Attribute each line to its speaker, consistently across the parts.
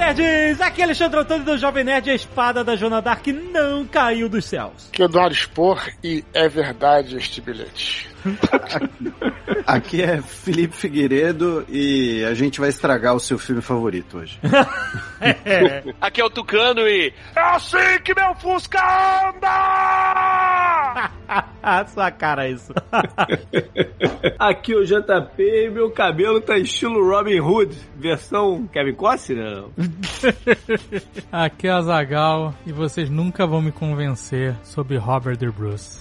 Speaker 1: Nerds! Aqui é Alexandre Antônio do Jovem Nerd e a espada da Joana Dark não caiu dos céus.
Speaker 2: Que Eduardo Expor e é verdade este bilhete.
Speaker 3: Aqui é Felipe Figueiredo e a gente vai estragar o seu filme favorito hoje.
Speaker 4: é. Aqui é o Tucano e. É assim que meu Fusca anda!
Speaker 1: Sua cara isso.
Speaker 5: Aqui é o JP e meu cabelo tá estilo Robin Hood, versão Kevin Costner.
Speaker 6: Aqui é a Zagal e vocês nunca vão me convencer sobre Robert De Bruce.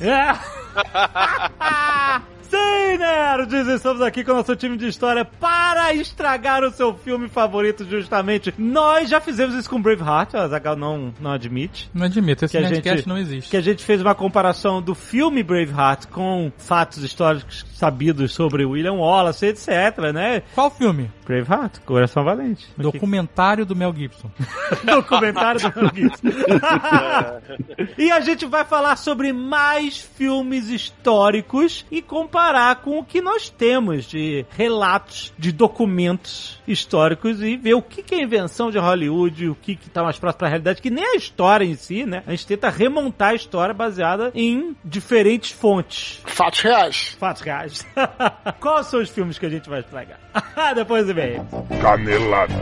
Speaker 1: Sim, nerds! Estamos aqui com o nosso time de história para estragar o seu filme favorito, justamente. Nós já fizemos isso com Braveheart, a Zagal não, não admite.
Speaker 6: Não admito, esse
Speaker 1: Que a
Speaker 6: Nerdcast
Speaker 1: gente-
Speaker 6: não existe.
Speaker 1: Que a gente fez uma comparação do filme Braveheart com fatos históricos sabidos sobre William Wallace, etc, né?
Speaker 6: Qual filme?
Speaker 1: Braveheart, Coração Valente.
Speaker 6: Documentário do Mel Gibson.
Speaker 1: documentário do Mel Gibson. e a gente vai falar sobre mais filmes históricos e comparar com o que nós temos de relatos, de documentos históricos e ver o que que é invenção de Hollywood, o que que tá mais próximo da realidade, que nem a história em si, né? A gente tenta remontar a história baseada em diferentes fontes.
Speaker 2: Fatos reais.
Speaker 1: Fatos reais. Quais são os filmes que a gente vai estragar? Depois do e-mail.
Speaker 7: Canelada.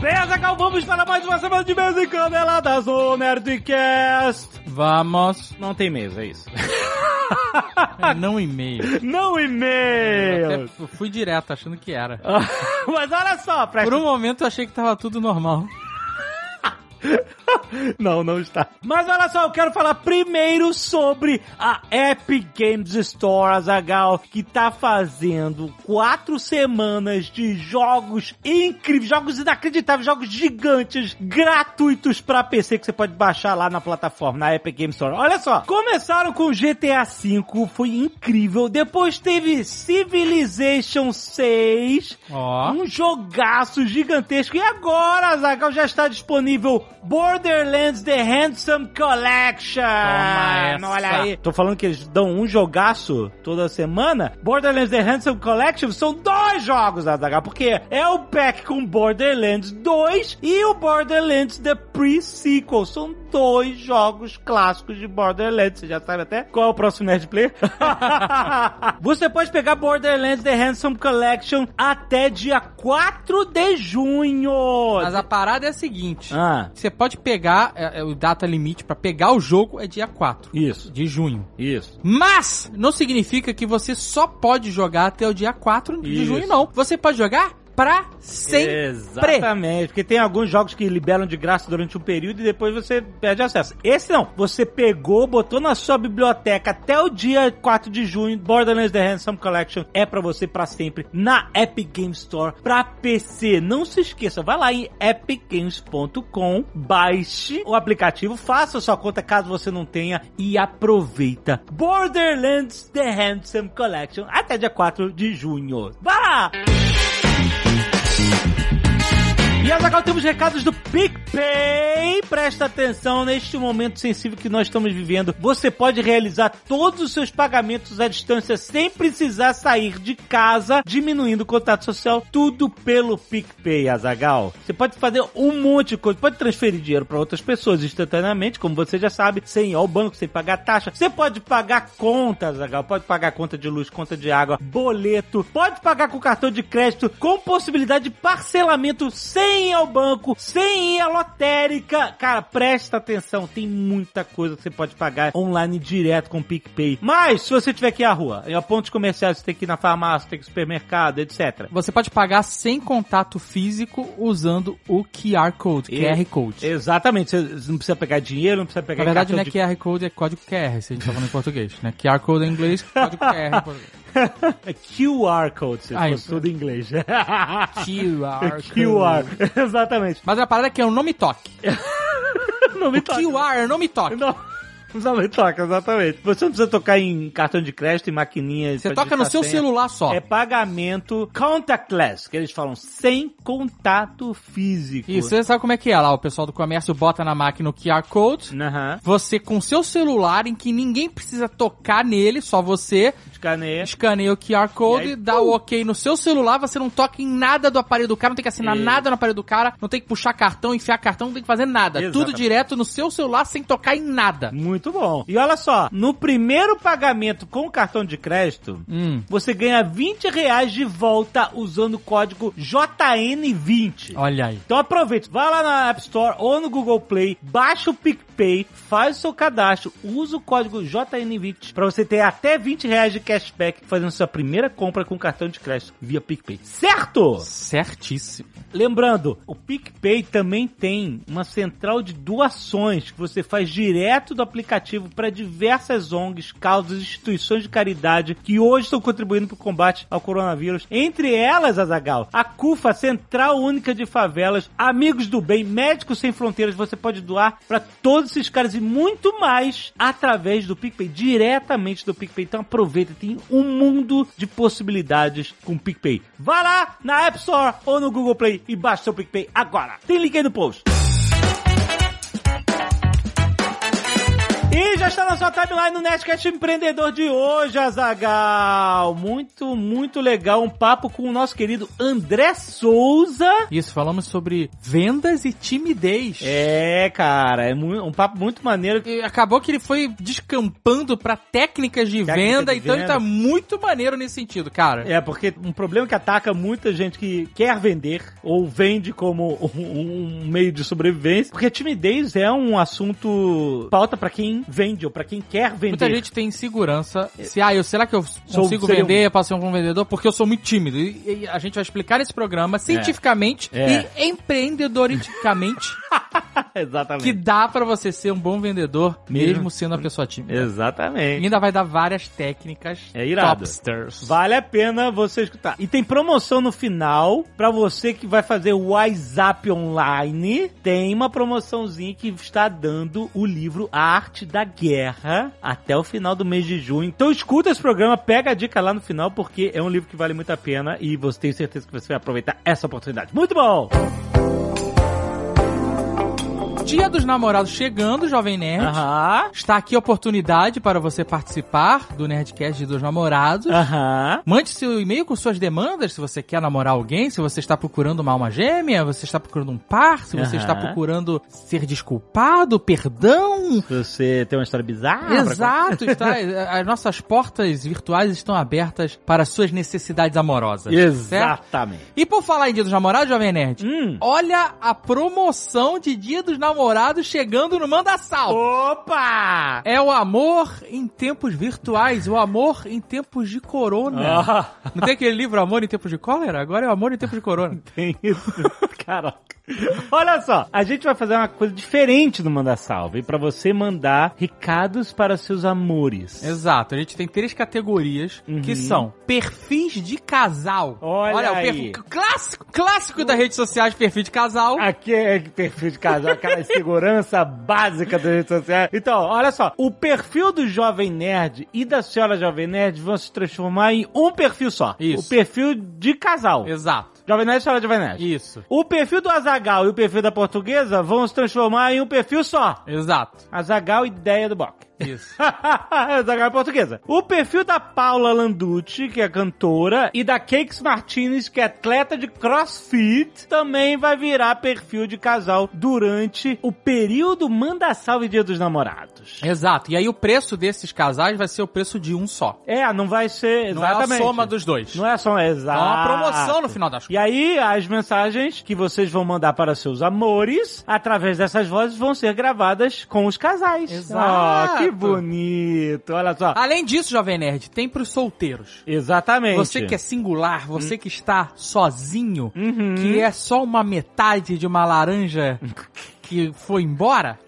Speaker 1: Bem, Azaghal, vamos para mais uma semana de mesa em caneladas do Nerdcast.
Speaker 6: Vamos.
Speaker 1: Não tem mesa, é isso.
Speaker 6: É, não e-mail.
Speaker 1: Não e-mail.
Speaker 6: fui direto achando que era.
Speaker 1: Mas olha só, presta...
Speaker 6: Por um momento eu achei que tava tudo normal.
Speaker 1: Não, não está. Mas olha só, eu quero falar primeiro sobre a Epic Games Store, Azagal, que tá fazendo quatro semanas de jogos incríveis, jogos inacreditáveis, jogos gigantes, gratuitos pra PC que você pode baixar lá na plataforma, na Epic Games Store. Olha só, começaram com GTA V, foi incrível. Depois teve Civilization 6,
Speaker 6: Ó.
Speaker 1: um jogaço gigantesco. E agora, Zagal, já está disponível Borderlands The Handsome Collection.
Speaker 6: essa.
Speaker 1: Olha aí. Tô falando que eles dão um jogaço toda semana. Borderlands The Handsome Collection são dois jogos, Zagal, porque é o pack com Borderlands 2 e o Borderlands The Pre-Sequel. São dois jogos clássicos de Borderlands. Você já sabe até qual é o próximo Nerd Player? Você pode pegar Borderlands The Handsome Collection até dia 4 de junho.
Speaker 6: Mas a parada é a seguinte.
Speaker 1: Ah,
Speaker 6: Você pode pegar, é, é, o data limite pra pegar o jogo é dia 4
Speaker 1: isso,
Speaker 6: de junho.
Speaker 1: isso.
Speaker 6: Mas não significa que você só pode jogar até o dia 4 de
Speaker 1: Isso.
Speaker 6: junho, não. Você pode jogar pra sempre.
Speaker 1: Exatamente, porque tem alguns jogos que liberam de graça durante um período e depois você perde acesso. Esse não, você pegou, botou na sua biblioteca até o dia 4 de junho, Borderlands The Handsome Collection é pra você pra sempre na Epic Games Store pra PC. Não se esqueça, vai lá em epicgames.com, baixe o aplicativo, faça sua conta caso você não tenha e aproveita Borderlands The Handsome Collection até dia 4 de junho. Vai lá! E agora temos recados do PicPay. Presta atenção neste momento sensível que nós estamos vivendo. Você pode realizar todos os seus pagamentos à distância sem precisar sair de casa, diminuindo o contato social, tudo pelo PicPay, Azagal. Você pode fazer um monte de coisa, pode transferir dinheiro para outras pessoas instantaneamente, como você já sabe, sem ir ao banco, sem pagar taxa. Você pode pagar contas, Azagal, pode pagar conta de luz, conta de água, boleto, pode pagar com cartão de crédito, com possibilidade de parcelamento sem ir ao banco, sem ir à lotérica. Cara, presta atenção, tem muita coisa que você pode pagar online direto com o PicPay. Mas, se você tiver que ir à rua, em pontos comerciais, você tem que ir na farmácia, tem que ir no supermercado, etc.
Speaker 6: Você pode pagar sem contato físico usando o QR Code,
Speaker 1: E-
Speaker 6: QR Code.
Speaker 1: Exatamente, você não precisa pegar dinheiro, não precisa pegar
Speaker 6: Na verdade, não é
Speaker 1: de...
Speaker 6: QR Code, é código QR, se a gente tá falando em português, né? QR Code em inglês, código QR em português.
Speaker 1: É QR Code, se
Speaker 6: Ah,
Speaker 1: for
Speaker 6: isso.
Speaker 1: tudo em inglês.
Speaker 6: QR
Speaker 1: QR, exatamente.
Speaker 6: Mas a parada é que é o não me toque.
Speaker 1: Não me
Speaker 6: O
Speaker 1: toque.
Speaker 6: QR é não me toque.
Speaker 1: Não. Também toca, exatamente. Você não precisa tocar em cartão de crédito, em maquininha.
Speaker 6: Você toca no seu
Speaker 1: senha.
Speaker 6: celular só.
Speaker 1: É pagamento contactless, que eles falam sem contato físico.
Speaker 6: Isso, você sabe como é que é lá? O pessoal do comércio bota na máquina o QR Code.
Speaker 1: Aham.
Speaker 6: Você com seu celular, em que ninguém precisa tocar nele, só você,
Speaker 1: Escaneia.
Speaker 6: escaneia o QR Code,
Speaker 1: E aí,
Speaker 6: dá o ok no seu celular, você não toca em nada do aparelho do cara, não tem que assinar
Speaker 1: Isso.
Speaker 6: nada no aparelho do cara, não tem que puxar cartão, enfiar cartão, não tem que fazer nada. Tudo
Speaker 1: Exatamente.
Speaker 6: direto no seu celular sem tocar em nada.
Speaker 1: Muito bom. E olha só, no primeiro pagamento com cartão de crédito,
Speaker 6: Hum.
Speaker 1: você ganha 20 reais de volta usando o código JN20.
Speaker 6: Olha aí.
Speaker 1: Então aproveita, vai lá na App Store ou no Google Play, baixa o PicPay, faz o seu cadastro, usa o código JN20 para você ter até 20 reais de cashback fazendo sua primeira compra com cartão de crédito via PicPay. Certo?
Speaker 6: Certíssimo.
Speaker 1: Lembrando, o PicPay também tem uma central de doações que você faz direto do aplicativo para diversas ONGs, causas e instituições de caridade que hoje estão contribuindo para o combate ao coronavírus. Entre elas, Azagal, a CUFA, Central Única de Favelas, Amigos do Bem, Médicos Sem Fronteiras, você pode doar para todos esses caras e muito mais através do PicPay, diretamente do PicPay. Então aproveita, tem um mundo de possibilidades com o PicPay. Vá lá na App Store ou no Google Play e baixa seu PicPay agora. Tem link aí no post. E já está na sua timeline no Nerdcast Empreendedor de hoje, Azagal. Muito, muito legal. Um papo com o nosso querido André Souza.
Speaker 6: Isso, falamos sobre vendas e timidez.
Speaker 1: É, cara, é um papo muito maneiro.
Speaker 6: E acabou que ele foi descampando pra técnicas de
Speaker 1: Técnica
Speaker 6: venda,
Speaker 1: de
Speaker 6: então ele
Speaker 1: venda.
Speaker 6: tá muito maneiro nesse sentido, cara.
Speaker 1: É, porque um problema que ataca muita gente que quer vender ou vende como um, um meio de sobrevivência, porque a timidez é um assunto pauta pra quem vende ou pra quem quer vender.
Speaker 6: Muita gente tem insegurança. Se, ah, eu, será que eu
Speaker 1: Sou-
Speaker 6: consigo
Speaker 1: um-
Speaker 6: vender, posso ser um bom vendedor? Porque eu sou muito tímido. E, e a gente vai explicar nesse programa cientificamente
Speaker 1: É.
Speaker 6: e empreendedoricamente
Speaker 1: Exatamente.
Speaker 6: que dá pra você ser um bom vendedor mesmo
Speaker 1: Mesmo.
Speaker 6: sendo uma pessoa tímida. E
Speaker 1: Exatamente.
Speaker 6: ainda vai dar várias técnicas
Speaker 1: É irado.
Speaker 6: topsters.
Speaker 1: Vale a pena você escutar. E tem promoção no final pra você que vai fazer o WhatsApp online. Tem uma promoçãozinha que está dando o livro A Arte da Guerra até o final do mês de junho. Então escuta esse programa, pega a dica lá no final porque é um livro que vale muito a pena e você tem certeza que você vai aproveitar essa oportunidade. Muito bom!
Speaker 6: Dia dos namorados chegando, Jovem Nerd.
Speaker 1: Aham.
Speaker 6: Está aqui a oportunidade para você participar do Nerdcast dos namorados.
Speaker 1: Aham.
Speaker 6: Mande seu e-mail com suas demandas, se você quer namorar alguém, se você está procurando uma alma gêmea, você está procurando um par, se você
Speaker 1: Aham.
Speaker 6: está procurando ser desculpado, perdão.
Speaker 1: Se você tem uma história bizarra.
Speaker 6: Exato, está, as nossas portas virtuais estão abertas para as suas necessidades amorosas. certo?
Speaker 1: Exatamente.
Speaker 6: E por falar em Dia dos Namorados, Jovem Nerd,
Speaker 1: Hum.
Speaker 6: olha a promoção de Dia dos Namorados chegando no Manda Sal.
Speaker 1: Opa!
Speaker 6: É o amor em tempos virtuais, o amor em tempos de corona.
Speaker 1: Ah,
Speaker 6: Não tem aquele livro Amor em Tempos de Cólera? Agora é o Amor em Tempos de Corona.
Speaker 1: tem isso. Caraca. Olha só, a gente vai fazer uma coisa diferente no Manda Salve pra você mandar recados para seus amores.
Speaker 6: Exato, a gente tem três categorias
Speaker 1: Uhum.
Speaker 6: que são perfis de casal.
Speaker 1: Olha
Speaker 6: o
Speaker 1: aí.
Speaker 6: perfil clássico, clássico das redes sociais, perfil de casal.
Speaker 1: Aqui é perfil de casal, segurança básica das redes sociais. Então, olha só, o perfil do Jovem Nerd e da Senhora Jovem Nerd vão se transformar em um perfil só.
Speaker 6: Isso.
Speaker 1: O perfil de casal.
Speaker 6: Exato.
Speaker 1: Jovem Nerd e Senhora Jovem Nerd.
Speaker 6: Isso.
Speaker 1: O perfil do Azagal e o perfil da Portuguesa vão se transformar em um perfil só.
Speaker 6: Exato.
Speaker 1: Azagal, ideia do Bock.
Speaker 6: Isso.
Speaker 1: Azagal portuguesa. O perfil da Paula Landucci, que é cantora, e da Cakes Martinez, que é atleta de crossfit, também vai virar perfil de casal durante o período Manda Salve Dia dos Namorados.
Speaker 6: Exato. E aí o preço desses casais vai ser o preço de um só.
Speaker 1: É, não vai ser
Speaker 6: Não é a
Speaker 1: exatamente.
Speaker 6: soma dos dois.
Speaker 1: Não é só
Speaker 6: É
Speaker 1: exato.
Speaker 6: uma promoção no final das
Speaker 1: E aí, as mensagens que vocês vão mandar para seus amores, através dessas vozes, vão ser gravadas com os casais.
Speaker 6: Exato.
Speaker 1: Oh, que bonito. Olha só.
Speaker 6: Além disso, Jovem Nerd, tem pros solteiros.
Speaker 1: Exatamente.
Speaker 6: Você que é singular, você que está sozinho,
Speaker 1: Uhum.
Speaker 6: que é só uma metade de uma laranja que foi embora.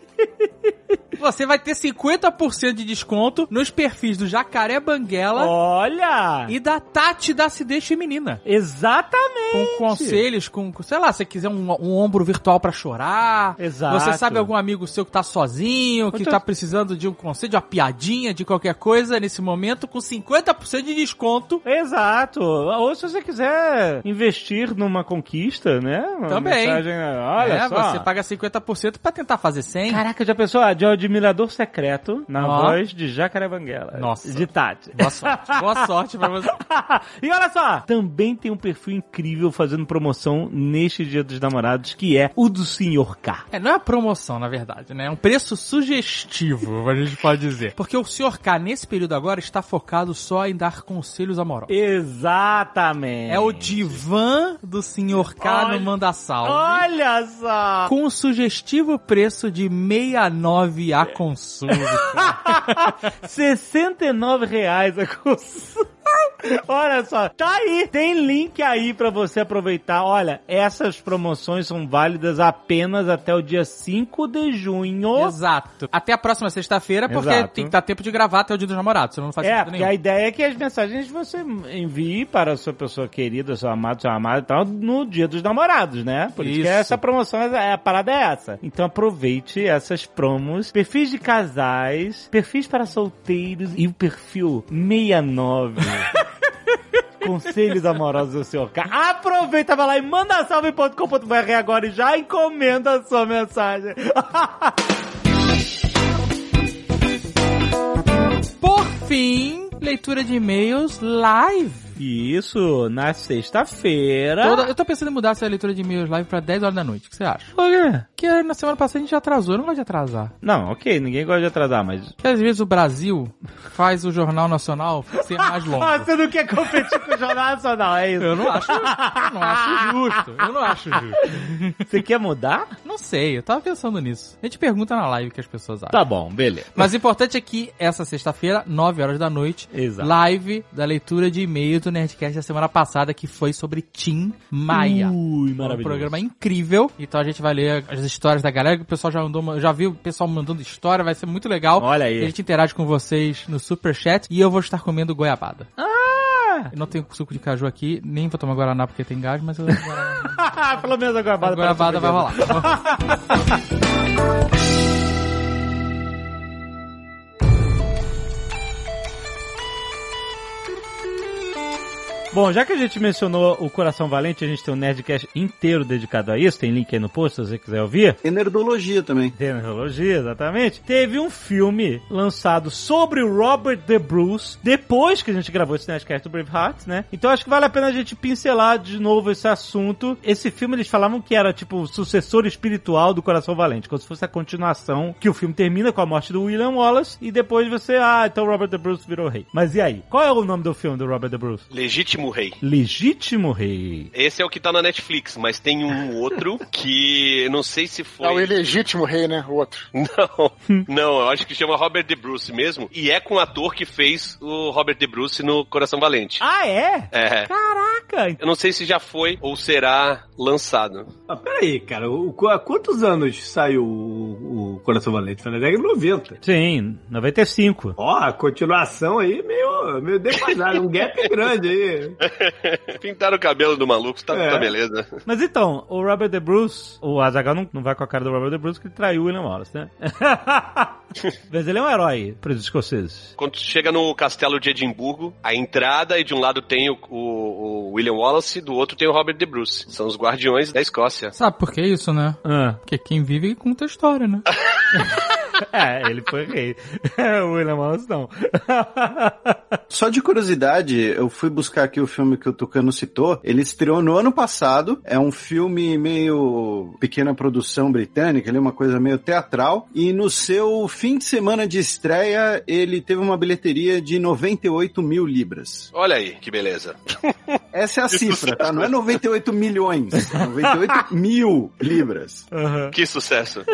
Speaker 6: Você vai ter 50% de desconto nos perfis do Jacaré Banguela
Speaker 1: Olha!
Speaker 6: e da Tati da Acidez Feminina.
Speaker 1: Exatamente!
Speaker 6: Com conselhos, com, sei lá, se você quiser um, um ombro virtual pra chorar.
Speaker 1: Exato.
Speaker 6: Você sabe algum amigo seu que tá sozinho, que
Speaker 1: Muito-
Speaker 6: tá precisando de um conselho, de uma piadinha, de qualquer coisa nesse momento, com 50% de desconto.
Speaker 1: Exato. Ou se você quiser investir numa conquista, né? Uma
Speaker 6: Também.
Speaker 1: mensagem, olha
Speaker 6: é,
Speaker 1: só.
Speaker 6: você paga 50% pra tentar fazer 100.
Speaker 1: Caraca, já pensou? Ah, de admirador secreto na
Speaker 6: Ó.
Speaker 1: voz de Jacaré Banguela.
Speaker 6: Nossa.
Speaker 1: De Tati.
Speaker 6: Boa sorte. Boa sorte pra você.
Speaker 1: e olha só, também tem um perfil incrível fazendo promoção neste Dia dos Namorados, que é o do Sr. K.
Speaker 6: É, não é promoção, na verdade, né? É um preço sugestivo, a gente pode dizer. Porque o Sr. K, nesse período agora, está focado só em dar conselhos amorosos.
Speaker 1: Exatamente.
Speaker 6: É o divã do Sr. K
Speaker 1: Olha-
Speaker 6: no Manda Salve.
Speaker 1: Olha só!
Speaker 6: Com o sugestivo preço de 69 a consulta.
Speaker 1: 69 reais a consulta. Olha só, tá aí, tem link aí pra você aproveitar. Olha, essas promoções são válidas apenas até o dia 5 de junho.
Speaker 6: Exato. Até a próxima sexta-feira, porque
Speaker 1: Exato.
Speaker 6: tem que dar tempo de gravar até o dia dos namorados, senão não faz
Speaker 1: É,
Speaker 6: sentido nenhum.
Speaker 1: a ideia é que as mensagens você envie para a sua pessoa querida, seu amado, seu amado e tal, no dia dos namorados, né? Por isso, que
Speaker 6: Isso.
Speaker 1: essa promoção, é, a parada é essa. Então aproveite essas promos, perfis de casais, perfis para solteiros e o perfil 69. Conselhos amorosos do Sr. K. Aproveita, vai lá e manda salve.com.br agora e já encomenda a sua mensagem.
Speaker 6: Por fim, leitura de e-mails live.
Speaker 1: Isso, na sexta-feira.
Speaker 6: Toda- eu tô pensando em mudar essa leitura de e-mails live pra 10 horas da noite. O que você acha?
Speaker 1: Por quê?
Speaker 6: Porque na semana passada a gente já atrasou. Eu não gosto de atrasar.
Speaker 1: Não, ok, ninguém gosta de atrasar, mas.
Speaker 6: Porque às vezes o Brasil faz o Jornal Nacional ser mais longo.
Speaker 1: Ah, você não quer competir com o Jornal Nacional, é isso?
Speaker 6: Eu não acho, eu não acho justo. Eu não acho justo.
Speaker 1: Você quer mudar?
Speaker 6: Não sei, eu tava pensando nisso. A gente pergunta na live o que as pessoas acham.
Speaker 1: Tá bom, beleza.
Speaker 6: Mas o importante é que essa sexta-feira, 9 horas da noite,
Speaker 1: Exato.
Speaker 6: live da leitura de e-mail do Nerdcast da semana passada, que foi sobre Tim Maia.
Speaker 1: Ui,
Speaker 6: um
Speaker 1: maravilhoso.
Speaker 6: programa incrível. Então a gente vai ler as histórias da galera, que o pessoal já mandou, já viu o pessoal mandando história, vai ser muito legal.
Speaker 1: Olha aí.
Speaker 6: A gente interage com vocês no super chat e eu vou estar comendo goiabada.
Speaker 1: Ah!
Speaker 6: Eu não tenho suco de caju aqui, nem vou tomar guaraná porque tem gás, mas eu,
Speaker 1: Pelo menos a
Speaker 6: a
Speaker 1: goiabada,
Speaker 6: goiabada vai rolar.
Speaker 1: Bom, já que a gente mencionou o Coração Valente, a gente tem um Nerdcast inteiro dedicado a isso. Tem link aí no post se você quiser ouvir.
Speaker 3: Nerdologia também.
Speaker 1: Tecnologia, exatamente. Teve um filme lançado sobre o Robert De Bruce, depois que a gente gravou esse Nerdcast do Braveheart, né? Então acho que vale a pena a gente pincelar de novo esse assunto. Esse filme eles falavam que era tipo o sucessor espiritual do Coração Valente, como se fosse a continuação, que o filme termina com a morte do William Wallace e depois você, ah, então Robert De Bruce virou rei. Mas e aí? Qual é o nome do filme do Robert De Bruce?
Speaker 4: Legítimo Rei.
Speaker 1: Legítimo Rei.
Speaker 4: Esse é o que tá na Netflix, mas tem um outro que não sei se foi.
Speaker 2: É o ilegítimo rei, né? O outro.
Speaker 4: Não, não, eu acho que chama Robert De Bruce mesmo. E é com o ator que fez o Robert De Bruce no Coração Valente.
Speaker 1: Ah, é?
Speaker 4: É.
Speaker 1: Caraca!
Speaker 4: Eu não sei se já foi ou será lançado.
Speaker 5: Ah, peraí, cara. O, o- há quantos anos saiu o, o Coração Valente? Foi na década de 90.
Speaker 1: Sim, 95.
Speaker 5: Ó, a continuação aí meio, meio defasada, um gap grande aí.
Speaker 4: Pintaram o cabelo do maluco, tá,
Speaker 5: É.
Speaker 4: tá beleza.
Speaker 1: Mas então, o Robert De Bruce, o Azaghal não, não vai com a cara do Robert De Bruce que ele traiu o William Wallace, né? Mas ele é um herói para os escoceses.
Speaker 4: Quando tu chega no castelo de Edimburgo, a entrada e de um lado tem o, o- o William Wallace, do outro tem o Robert De Bruce. São os guardiões da Escócia.
Speaker 6: Sabe por que isso, né?
Speaker 1: Ah,
Speaker 6: Porque quem vive conta a história, né?
Speaker 1: é, ele foi rei. o William Wallace não.
Speaker 3: Só de curiosidade, eu fui buscar aqui o filme que o Tucano citou. Ele estreou no ano passado. É um filme meio pequena produção britânica, ele é uma coisa meio teatral. E no seu fim de semana de estreia, ele teve uma bilheteria de 98 mil libras.
Speaker 4: Olha aí, que beleza.
Speaker 3: Essa é a cifra, tá? Não é 98 milhões, é 98 mil libras.
Speaker 1: Aham.
Speaker 4: Que sucesso.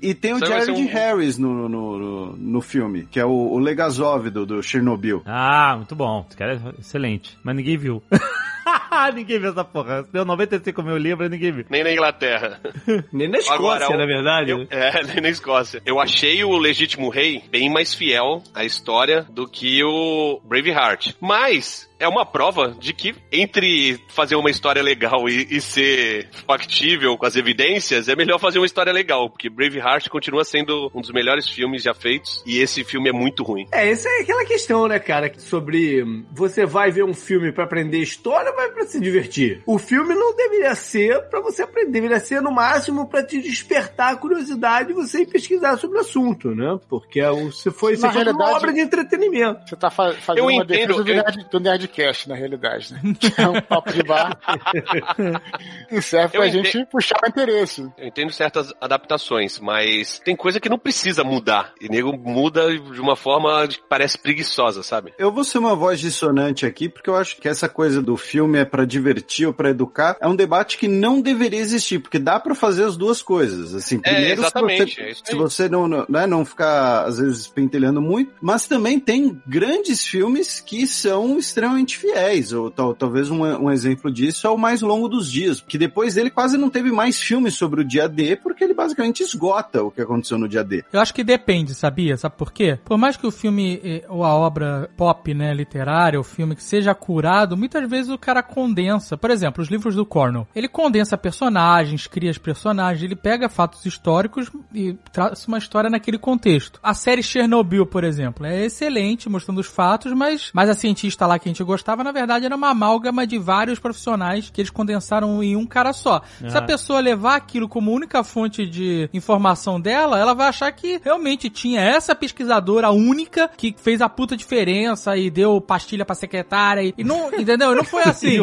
Speaker 3: E tem o Jared
Speaker 4: um-
Speaker 3: Harris no, no, no, no filme, que é o, o Legazov do, do Chernobyl.
Speaker 1: Ah, muito bom. Esse cara é excelente. Mas ninguém viu. ninguém viu essa porra. Deu 95 mil libras e ninguém viu.
Speaker 4: Nem na Inglaterra.
Speaker 5: Nem na Escócia,
Speaker 4: Agora, o-
Speaker 5: na verdade.
Speaker 4: Eu- é, nem na Escócia. Eu achei o Legítimo Rei bem mais fiel à história do que o Braveheart. Mas é uma prova de que entre fazer uma história legal e, e ser factível com as evidências, é melhor fazer uma história legal, porque Braveheart continua sendo um dos melhores filmes já feitos e esse filme é muito ruim.
Speaker 5: É, essa é aquela questão, né, cara, sobre hum, você vai ver um filme pra aprender história ou vai pra se divertir? O filme não deveria ser pra você aprender, deveria ser no máximo pra te despertar a curiosidade e você ir pesquisar sobre o assunto, né? Porque é você foi, você foi uma obra de entretenimento.
Speaker 2: Você tá fa- fazendo
Speaker 4: Eu
Speaker 2: uma
Speaker 4: entendo,
Speaker 2: defesa do,
Speaker 4: eu-
Speaker 2: nerd, do Nerdcast, na realidade, né? Que é um papo de bar. e serve
Speaker 4: Eu
Speaker 2: pra
Speaker 4: entendo.
Speaker 2: gente puxar o interesse.
Speaker 4: Eu entendo certas adaptações, mas tem coisa que não precisa mudar. E nego muda de uma forma que parece preguiçosa, sabe?
Speaker 3: Eu vou ser uma voz dissonante aqui, porque eu acho que essa coisa do filme é pra divertir ou pra educar é um debate que não deveria existir, porque dá pra fazer as duas coisas. Assim,
Speaker 4: É,
Speaker 3: primeiro,
Speaker 4: exatamente,
Speaker 3: se
Speaker 4: é isso
Speaker 3: você, se
Speaker 4: aí.
Speaker 3: você não, não, né, não ficar, às vezes, pentelhando muito, mas também tem grandes filmes que são extremamente fiéis. Ou tal, talvez um, um exemplo disso é o Mais Longo dos Dias, que depois dele quase não teve mais filmes sobre o dia D, porque ele basicamente esgota o que aconteceu no dia D.
Speaker 6: Eu acho que depende, sabia? Sabe por quê? Por mais que o filme eh, ou a obra pop, né, literária, o filme que seja curado, muitas vezes o cara condensa. Por exemplo, os livros do Cornell. Ele condensa personagens, cria os personagens, ele pega fatos históricos e traz uma história naquele contexto. A série Chernobyl, por exemplo, é excelente, mostrando os fatos, mas, mas a cientista lá que a gente gostava, na verdade, era uma amálgama de vários profissionais que eles condensaram em um cara só. Se a pessoa levar aquilo como única fonte de informação dela, ela vai achar que realmente tinha essa pesquisadora única que fez a puta diferença e deu pastilha pra secretária e, e não, entendeu? E não foi assim.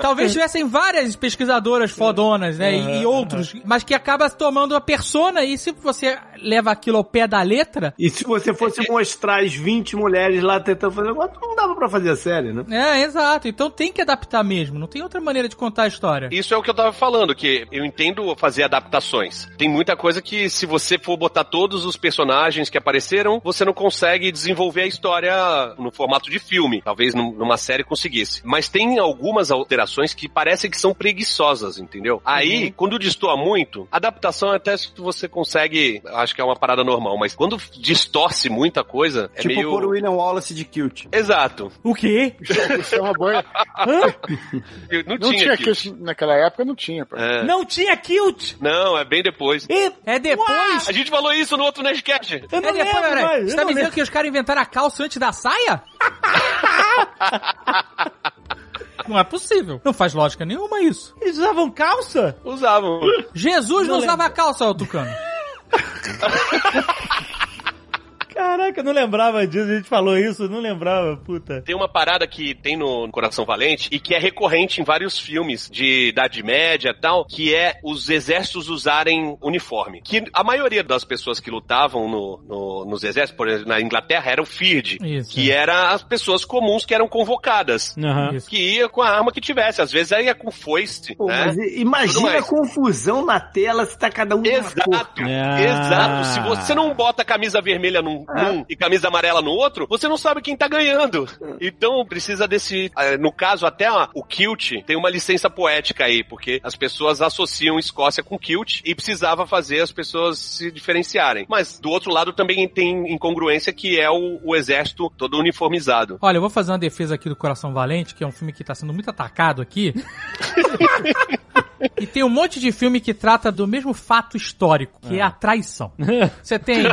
Speaker 6: Talvez tivessem várias pesquisadoras fodonas, né? E, e outros, mas que acaba tomando a persona e se você leva aquilo ao pé da letra,
Speaker 5: E se você fosse mostrar as 20 mulheres lá tentando fazer negócio, não dava pra fazer a série, né?
Speaker 6: é, exato. Então tem que adaptar mesmo, não tem outra maneira de contar a história.
Speaker 4: Isso é o que eu tava falando, que eu entendo fazer adaptações. Tem muita coisa que, se você for botar todos os personagens que apareceram, você não consegue desenvolver a história no formato de filme. Talvez num- numa série conseguisse. Mas tem algumas alterações que parecem que são preguiçosas, entendeu? Aí, quando destoa muito, adaptação até se você consegue, acho que é uma parada normal, mas quando distorce muita coisa, é
Speaker 3: tipo
Speaker 4: meio...
Speaker 3: por William Wallace de Kilt.
Speaker 4: Exato.
Speaker 1: O quê?
Speaker 2: Isso é uma boa.
Speaker 4: Eu Não,
Speaker 2: Não
Speaker 4: tinha,
Speaker 2: tinha
Speaker 4: aquilo.
Speaker 2: que naquela época, não tinha.
Speaker 4: É.
Speaker 1: Não tinha kilt!
Speaker 4: Não, é bem depois.
Speaker 1: E...
Speaker 6: É depois.
Speaker 4: A gente falou isso no outro Nerdcast.
Speaker 1: Eu não
Speaker 6: é depois,
Speaker 1: lembro,
Speaker 6: peraí. Você tá me dizendo que os caras inventaram a calça antes da saia? Não é possível. Não faz lógica nenhuma isso.
Speaker 1: Eles usavam calça?
Speaker 4: Usavam.
Speaker 6: Jesus não,
Speaker 1: Não
Speaker 6: usava calça, ô Tucano.
Speaker 1: Caraca, eu não lembrava disso, a gente falou isso, eu não lembrava, puta.
Speaker 4: Tem uma parada que tem no Coração Valente e que é recorrente em vários filmes de Idade Média e tal, que é os exércitos usarem uniforme. Que a maioria das pessoas que lutavam no, no- nos exércitos, por exemplo, na Inglaterra, era o FIRD,
Speaker 6: Isso.
Speaker 4: que era as pessoas comuns que eram convocadas.
Speaker 1: Aham.
Speaker 6: Isso.
Speaker 4: Que ia com a arma que tivesse, às vezes aí ia com foice,
Speaker 5: Pô,
Speaker 4: né?
Speaker 5: imagina a confusão na tela se tá cada um.
Speaker 4: Exato,
Speaker 1: Ah.
Speaker 4: exato. Se você não bota camisa vermelha num, num e camisa amarela no outro, você não sabe quem tá ganhando. Então precisa desse. eh, No caso, até o kilt tem uma licença poética aí, porque as pessoas associam Escócia com kilt e precisava fazer as pessoas se diferenciarem. Mas do outro lado também tem incongruência que é o, o exército todo uniformizado.
Speaker 6: Olha, eu vou fazer uma defesa aqui do Coração Valente, que é um filme que tá sendo muito atacado aqui. e tem um monte de filme que trata do mesmo fato histórico, que é, a traição. Você tem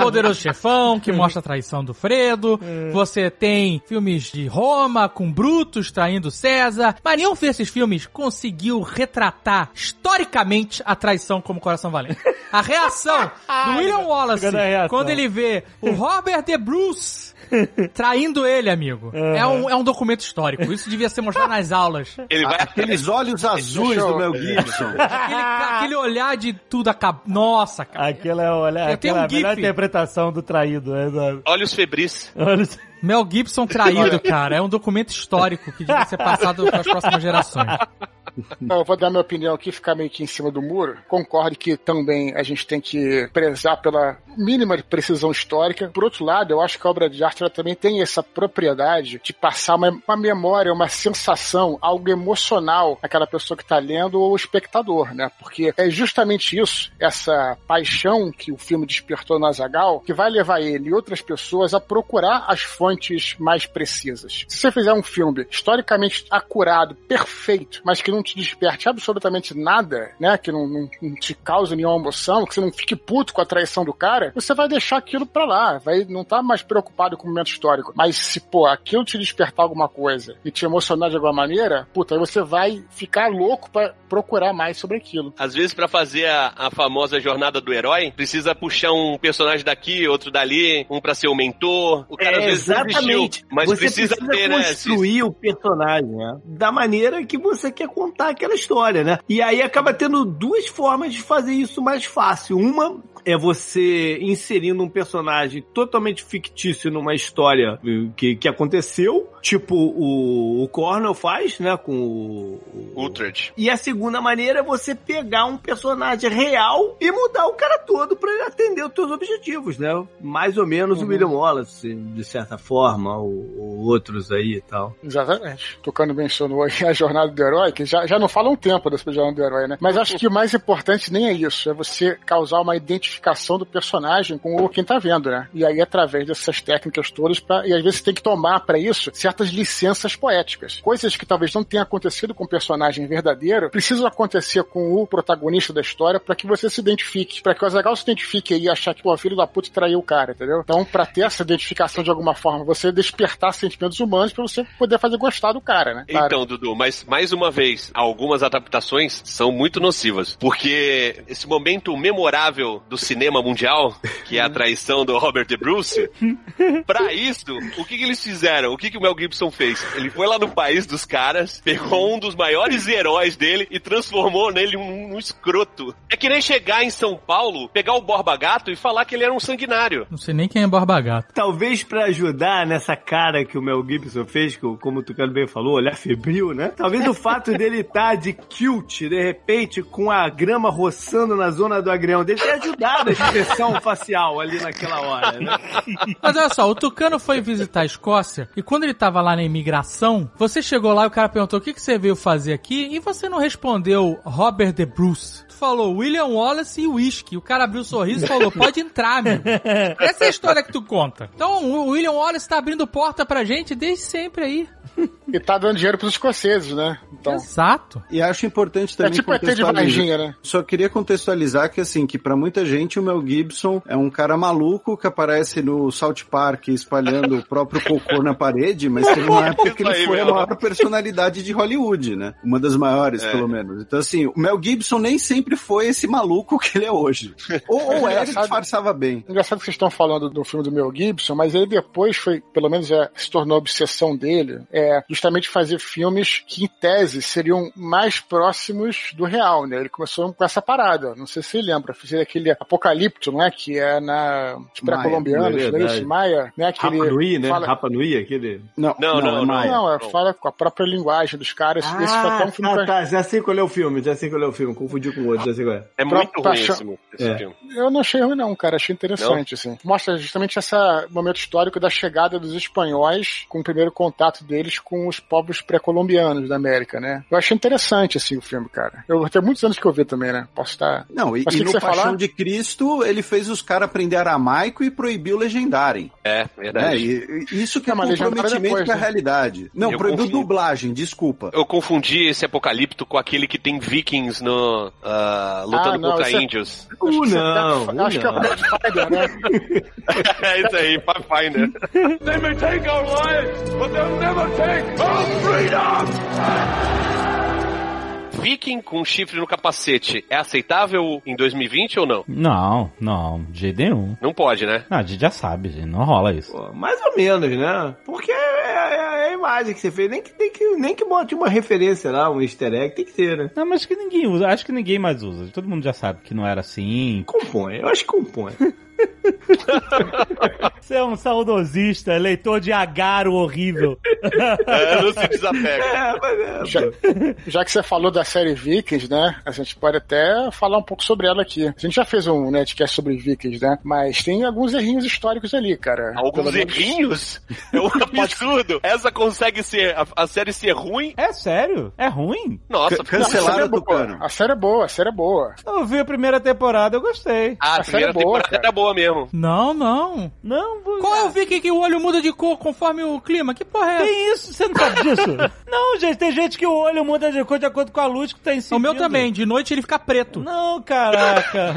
Speaker 6: Poderoso Chefão, que mostra a traição do Fredo. Você tem filmes de Roma, com Brutus traindo César. Mas nenhum desses filmes conseguiu retratar historicamente a traição como Coração Valente. A reação do William Wallace, quando ele vê o Robert de Bruce traindo ele, amigo. É, um, é um documento histórico. Isso devia ser mostrado nas aulas.
Speaker 4: Ele vai
Speaker 3: Aqueles olhos azuis do Mel Gibson.
Speaker 6: Aquele, aquele olhar de tudo acaba. Nossa, cara.
Speaker 1: Aquela é, olha,
Speaker 6: Eu tenho
Speaker 1: aquela
Speaker 6: um
Speaker 1: é a melhor interpretação do traído. É, da-
Speaker 4: olhos febris.
Speaker 1: olha isso.
Speaker 6: Mel Gibson traído, cara. É um documento histórico que devia ser passado para as próximas gerações.
Speaker 2: Não, eu vou dar minha opinião aqui, ficar meio que em cima do muro. Concordo que também a gente tem que prezar pela mínima precisão histórica. Por outro lado, eu acho que a obra de arte também tem essa propriedade de passar uma, uma memória, uma sensação, algo emocional àquela pessoa que está lendo ou o espectador, né? Porque é justamente isso, essa paixão que o filme despertou no Azagal, que vai levar ele e outras pessoas a procurar as fontes mais precisas. Se você fizer um filme historicamente acurado, perfeito, mas que não te desperte absolutamente nada, né? Que não, não, não te cause nenhuma emoção, que você não fique puto com a traição do cara, você vai deixar aquilo pra lá, vai não tá mais preocupado com o momento histórico. Mas se, pô, aquilo te despertar alguma coisa e te emocionar de alguma maneira, puta, aí você vai ficar louco pra procurar mais sobre aquilo.
Speaker 4: Às vezes, pra fazer a, a famosa jornada do herói, precisa puxar um personagem daqui, outro dali, um pra ser o mentor. O cara às
Speaker 5: É,
Speaker 4: vezes desistiu,
Speaker 5: exatamente.
Speaker 4: mas
Speaker 5: você
Speaker 4: precisa, ter, né?
Speaker 5: construir o personagem, né? Da maneira que você quer contar aquela história, né? E aí acaba tendo duas formas de fazer isso mais fácil. Uma é você inserindo um personagem totalmente fictício numa história eh, que, que aconteceu, tipo o, o Cornell faz, né? Com o, o
Speaker 4: Uhtred.
Speaker 5: E a segunda maneira é você pegar um personagem real e mudar o cara todo pra ele atender os teus objetivos, né? Mais ou menos o William Wallace, de certa forma, ou, ou outros aí e tal.
Speaker 2: Exatamente. Tocando mencionou aí a jornada do herói, que já, já não fala um tempo dessa jornada do herói, né? Mas acho que o mais importante nem é isso, é você causar uma identificação do personagem com o quem tá vendo, né? E aí, através dessas técnicas todas, pra, e às vezes você tem que tomar para isso certas licenças poéticas. Coisas que talvez não tenham acontecido com o personagem verdadeiro, precisam acontecer com o protagonista da história para que você se identifique, para que o Azaghal se identifique e achar que, pô, filho da puta traiu o cara, entendeu? Então, pra ter essa identificação de alguma forma, você despertar sentimentos humanos para você poder fazer gostar do cara, né? Claro.
Speaker 4: Então, Dudu, mas mais uma vez, algumas adaptações são muito nocivas. Porque esse momento memorável do cinema mundial, que é a traição do Robert De Bruce, pra isso, o que, que eles fizeram? O que, que o Mel Gibson fez? Ele foi lá no país dos caras, pegou um dos maiores heróis dele e transformou nele um, um escroto. É que nem chegar em São Paulo, pegar o Borba Gato e falar que ele era um sanguinário.
Speaker 6: Não sei nem quem é Borba Gato.
Speaker 5: Talvez pra ajudar nessa cara que o Mel Gibson fez, que, como o Tucano bem falou, olhar febril, né? Talvez o fato dele estar de kilt, de repente, com a grama roçando na zona do agrião dele, tenha ajudado a expressão facial ali naquela hora, né?
Speaker 6: Mas olha só, o Tucano foi visitar a Escócia e quando ele tava lá na imigração, você chegou lá e o cara perguntou o que, que você veio fazer aqui e você não respondeu Robert de Bruce. Tu falou William Wallace e Whisky. O cara abriu o sorriso e falou, pode entrar, meu. Essa é a história que tu conta. Então o William Wallace tá abrindo porta pra gente desde sempre aí.
Speaker 2: E tá dando dinheiro pros escoceses, né? Então.
Speaker 6: Exato.
Speaker 3: E acho importante
Speaker 2: É
Speaker 3: também
Speaker 2: tipo ET de
Speaker 3: contextualizar-
Speaker 2: Varginha, né?
Speaker 3: Só queria contextualizar que, assim, que pra muita gente o Mel Gibson é um cara maluco que aparece no South Park espalhando o próprio cocô na parede, mas teve uma época que
Speaker 4: Isso
Speaker 3: ele foi a maior personalidade de Hollywood, né? Uma das maiores,
Speaker 4: É.
Speaker 3: pelo menos. Então, assim, o Mel Gibson nem sempre foi esse maluco que ele é hoje. Ou, ou era e
Speaker 2: Engraçado.
Speaker 3: disfarçava bem.
Speaker 2: Engraçado que vocês estão falando do filme do Mel Gibson, mas ele depois foi, pelo menos é, se tornou obsessão dele, é justamente fazer filmes que, em tese, seriam mais próximos do real, né? Ele começou com essa parada, não sei se você lembra, fazer aquele Apocalipto, não é? Que é na os
Speaker 3: Maia,
Speaker 2: pré-colombianos,
Speaker 5: é
Speaker 2: não isso? Maia, né?
Speaker 5: Rapa
Speaker 2: Aquele
Speaker 5: Nui, né?
Speaker 2: fala-
Speaker 5: Rapa Nui, aquele...
Speaker 3: Não,
Speaker 4: Não, não,
Speaker 3: é
Speaker 4: não.
Speaker 2: Não, é,
Speaker 4: Não.
Speaker 2: fala com a própria linguagem dos caras. Esse foi até um filme
Speaker 5: ah,
Speaker 2: pra-
Speaker 5: tá, já sei qual é o filme, já sei qual é o filme, confundi com o outro, já sei qual é.
Speaker 4: É
Speaker 2: Pra-
Speaker 4: muito
Speaker 2: pra
Speaker 4: ruim esse, esse
Speaker 5: É.
Speaker 4: filme.
Speaker 2: Eu não achei ruim, não, cara. Achei interessante, assim. Mostra justamente esse momento histórico da chegada dos espanhóis com o primeiro contato deles com os povos pré-colombianos da América, né? Eu achei interessante, assim, o filme, cara. Eu tem muitos anos que eu vi também, né? Posso estar.
Speaker 3: Não, e,
Speaker 2: Mas
Speaker 3: e
Speaker 2: o que
Speaker 3: no
Speaker 2: que
Speaker 3: Paixão
Speaker 2: falar?
Speaker 3: de Cristo, ele fez os caras aprender aramaico e proibiu legendarem.
Speaker 4: É,
Speaker 3: É,
Speaker 4: verdade.
Speaker 3: e- e isso que é
Speaker 2: mas legendário
Speaker 3: comprometimento
Speaker 2: depois,
Speaker 3: com a
Speaker 2: né?
Speaker 3: realidade. Não,
Speaker 4: Eu
Speaker 3: proibiu
Speaker 4: confundi.
Speaker 3: dublagem, desculpa.
Speaker 4: Eu confundi esse apocalipto com aquele que tem vikings no, ah, lutando
Speaker 2: Ah, não,
Speaker 4: contra
Speaker 2: é-
Speaker 4: índios.
Speaker 5: Uh, não, uh,
Speaker 2: Acho que é o. Pathfinder, né?
Speaker 4: é isso aí, Pathfinder.
Speaker 7: They may take our lives, but they'll never take!
Speaker 4: Viking com chifre no capacete é aceitável em 2020 ou não?
Speaker 1: Não, não, de jeito nenhum.
Speaker 4: Não pode, né?
Speaker 1: Ah, a gente já sabe, gente, não rola isso.
Speaker 5: Pô, mais ou menos, né? Porque é, é- é a imagem que você fez. Nem que, nem que, nem que bote uma referência lá, um easter egg, tem que ter, né?
Speaker 1: Não, mas que ninguém usa, acho que ninguém mais usa. Todo mundo já sabe que não era assim.
Speaker 5: Compõe, eu acho que compõe.
Speaker 1: Você é um saudosista, leitor de Agaro horrível.
Speaker 4: É, não se desapega.
Speaker 5: É, mas é,
Speaker 2: Já, já que você falou da série Vikings, né? A gente pode até falar um pouco sobre ela aqui. A gente já fez um netcast sobre Vikings, né? Mas tem alguns errinhos históricos ali, cara.
Speaker 4: Alguns errinhos? É um absurdo. Essa consegue ser. A, a série ser ruim?
Speaker 1: É sério? É ruim?
Speaker 4: Nossa,
Speaker 3: Can-
Speaker 2: Não, a série
Speaker 3: Cancelaram
Speaker 2: é
Speaker 3: o
Speaker 2: boa.
Speaker 3: Tucano.
Speaker 2: A série é boa, a série é boa.
Speaker 1: Eu vi a primeira temporada, eu gostei.
Speaker 4: Ah, a
Speaker 2: a série
Speaker 4: primeira
Speaker 2: é boa,
Speaker 4: temporada
Speaker 2: cara.
Speaker 4: era boa mesmo.
Speaker 6: Não, não.
Speaker 1: Não, vou...
Speaker 6: Qual é o Viking que o olho muda de cor conforme o clima? Que porra é essa?
Speaker 1: Tem isso, você não sabe disso? não, gente, tem gente que o olho muda de cor de acordo com a luz que tá em
Speaker 6: O meu também, de noite ele fica preto.
Speaker 1: Não, caraca.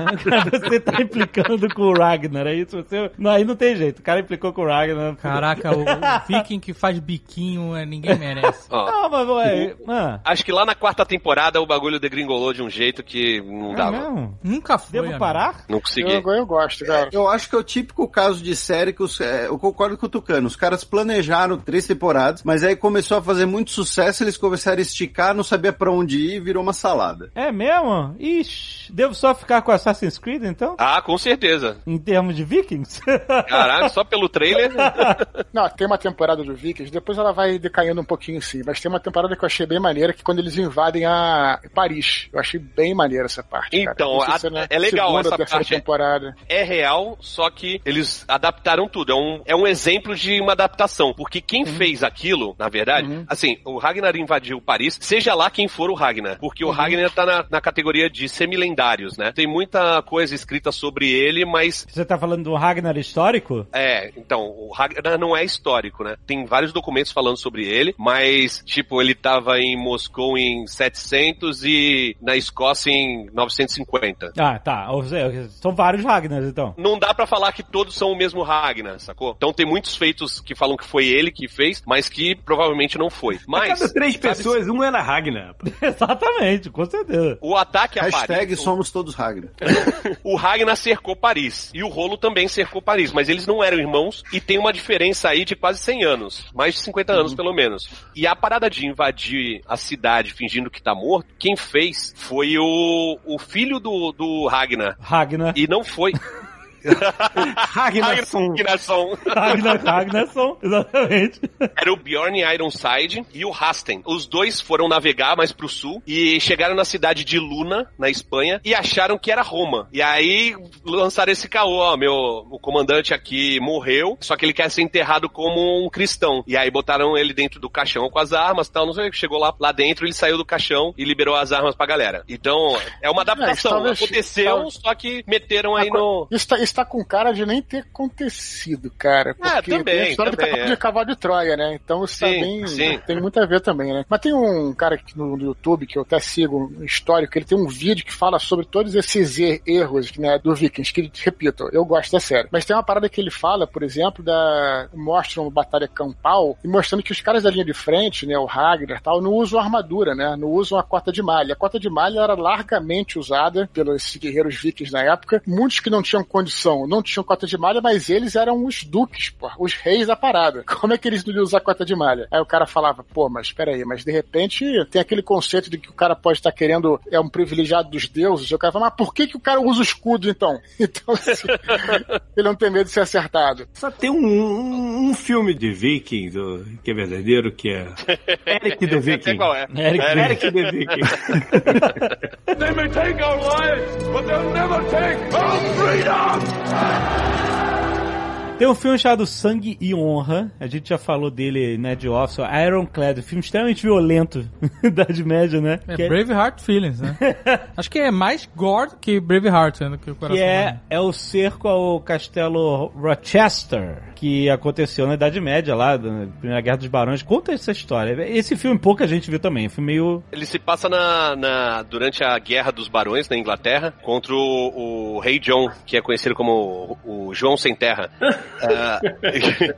Speaker 1: Você tá implicando com o Ragnar, é isso? Você... Não, aí não tem jeito. O cara implicou com o Ragnar.
Speaker 6: Caraca, o, o Viking que faz biquinho, é, ninguém merece.
Speaker 4: Ó,
Speaker 1: Não, mas ué, ah,
Speaker 4: Acho que lá na quarta temporada o bagulho degringolou de um jeito que não
Speaker 1: é
Speaker 4: dava.
Speaker 1: mesmo?
Speaker 6: Nunca foi.
Speaker 1: Devo
Speaker 6: amigo.
Speaker 1: parar?
Speaker 4: Não
Speaker 2: Eu,
Speaker 4: consegui.
Speaker 2: eu gosto, cara.
Speaker 3: Eu acho que é o típico caso de série que os, é, eu concordo com o Tucano. Os caras planejaram três temporadas, mas aí começou a fazer muito sucesso, eles começaram a esticar, não sabia pra onde ir, virou uma salada.
Speaker 1: É mesmo? Ixi, devo só ficar com Assassin's Creed, então?
Speaker 4: Ah, com certeza.
Speaker 1: Em termos de Vikings?
Speaker 4: Caraca, só pelo trailer.
Speaker 2: Não, tem uma temporada do Vikings, depois ela vai decaindo um pouquinho sim, mas tem uma temporada que eu achei bem maneira, que é quando eles invadem a Paris. Eu achei bem maneira essa parte.
Speaker 4: Então, a-
Speaker 2: na
Speaker 4: é legal
Speaker 2: segunda
Speaker 4: essa parte.
Speaker 2: temporada.
Speaker 4: é real, só que eles adaptaram tudo. É um, é um exemplo de uma adaptação. Porque quem fez aquilo, na verdade, assim, o Ragnar invadiu Paris, seja lá quem for o Ragnar. Porque o Ragnar tá na, na categoria de semilendários, né? Tem muita coisa escrita sobre ele, mas
Speaker 1: Você tá falando do Ragnar histórico?
Speaker 4: É, então, o Ragnar não é histórico, né? Tem vários documentos falando sobre ele, mas, tipo, ele tava em Moscou em 700 e na Escócia em 950.
Speaker 1: Ah, tá. Ou seja, São vários Ragnars, então.
Speaker 4: Não dá pra falar que todos são o mesmo Ragnar, sacou? Então tem muitos feitos que falam que foi ele que fez, mas que provavelmente não foi. Mas,
Speaker 5: cada três pessoas, um era Ragnar.
Speaker 1: Exatamente, com certeza.
Speaker 4: o ataque a
Speaker 3: Hashtag
Speaker 4: Paris...
Speaker 3: somos todos Ragnar.
Speaker 4: O Ragnar cercou Paris. E o Rolo também cercou Paris. Mas eles não eram irmãos. E tem uma diferença aí de quase 100 anos. Mais de 50 anos, pelo menos. E a parada de invadir a cidade fingindo que tá morto, quem fez foi o, o filho do, do Ragnar.
Speaker 1: Ragnar.
Speaker 4: E não foi.
Speaker 5: Ragnar.
Speaker 4: Ragnarsson.
Speaker 1: Ragnar Ragnarsson, exatamente.
Speaker 4: Era o Bjorn Ironside e o Hasten. Os dois foram navegar mais pro sul e chegaram na cidade de Luna, na Espanha, e acharam que era Roma. E aí lançaram esse caô, ó, meu, o comandante aqui morreu, só que ele quer ser enterrado como um cristão. E aí botaram ele dentro do caixão com as armas e tal, não sei o que. Chegou lá, lá dentro, ele saiu do caixão e liberou as armas pra galera. Então, é uma adaptação.
Speaker 2: talvez-
Speaker 4: Aconteceu,
Speaker 2: talvez-
Speaker 4: só que meteram aí no...
Speaker 2: Isso tá, isso tá com cara de nem ter acontecido, cara. Porque
Speaker 4: Ah, também,
Speaker 2: tem a história
Speaker 4: também,
Speaker 2: tá
Speaker 4: é.
Speaker 2: de cavalo de Troia, né? Então isso tá
Speaker 4: Sim,
Speaker 2: bem.
Speaker 4: sim.
Speaker 2: Tem muito a ver também, né? Mas tem um cara aqui no, YouTube que eu até sigo, um histórico, ele tem um vídeo que fala sobre todos esses er- erros né, do Vikings, que, repito, eu gosto da série. Mas tem uma parada que ele fala, por exemplo, da. mostra uma batalha campal e mostrando que os caras da linha de frente, né, o Ragnar e tal, não usam armadura, né? Não usam a cota de malha. A cota de malha era largamente usada pelos guerreiros vikings na época. Muitos que não tinham condição não tinham cota de malha, mas eles eram os duques, pô, os reis da parada. Como é que eles não iam usar cota de malha? Aí o cara falava, pô, mas espera aí, mas de repente tem aquele conceito de que o cara pode estar querendo, é um privilegiado dos deuses. E o cara fala, mas por que, que o cara usa o escudo então? Então, assim, ele não tem medo de ser acertado.
Speaker 5: Só tem um, um, um filme de Vikings o- que é verdadeiro, que é Eric the Viking.
Speaker 4: qual é.
Speaker 1: Eric
Speaker 4: É,
Speaker 5: Eric the Viking.
Speaker 7: They may take our lives, but they'll never take our freedom! Amém.
Speaker 1: Tem um filme chamado Sangue e Honra. A gente já falou dele, né, de Office. Ironclad, um filme extremamente violento da Idade Média, né?
Speaker 6: É
Speaker 1: que, é,
Speaker 6: Braveheart Feelings, né? Acho que é mais gore que Braveheart, né? Que o coração
Speaker 1: que é, é o cerco ao castelo Rochester, que aconteceu na Idade Média, lá, na Primeira Guerra dos Barões. Conta essa história. Esse filme pouca gente viu também. Foi meio...
Speaker 4: Ele se passa na, na- durante a Guerra dos Barões na Inglaterra contra o, o Rei John, que é conhecido como o, o João Sem Terra. é,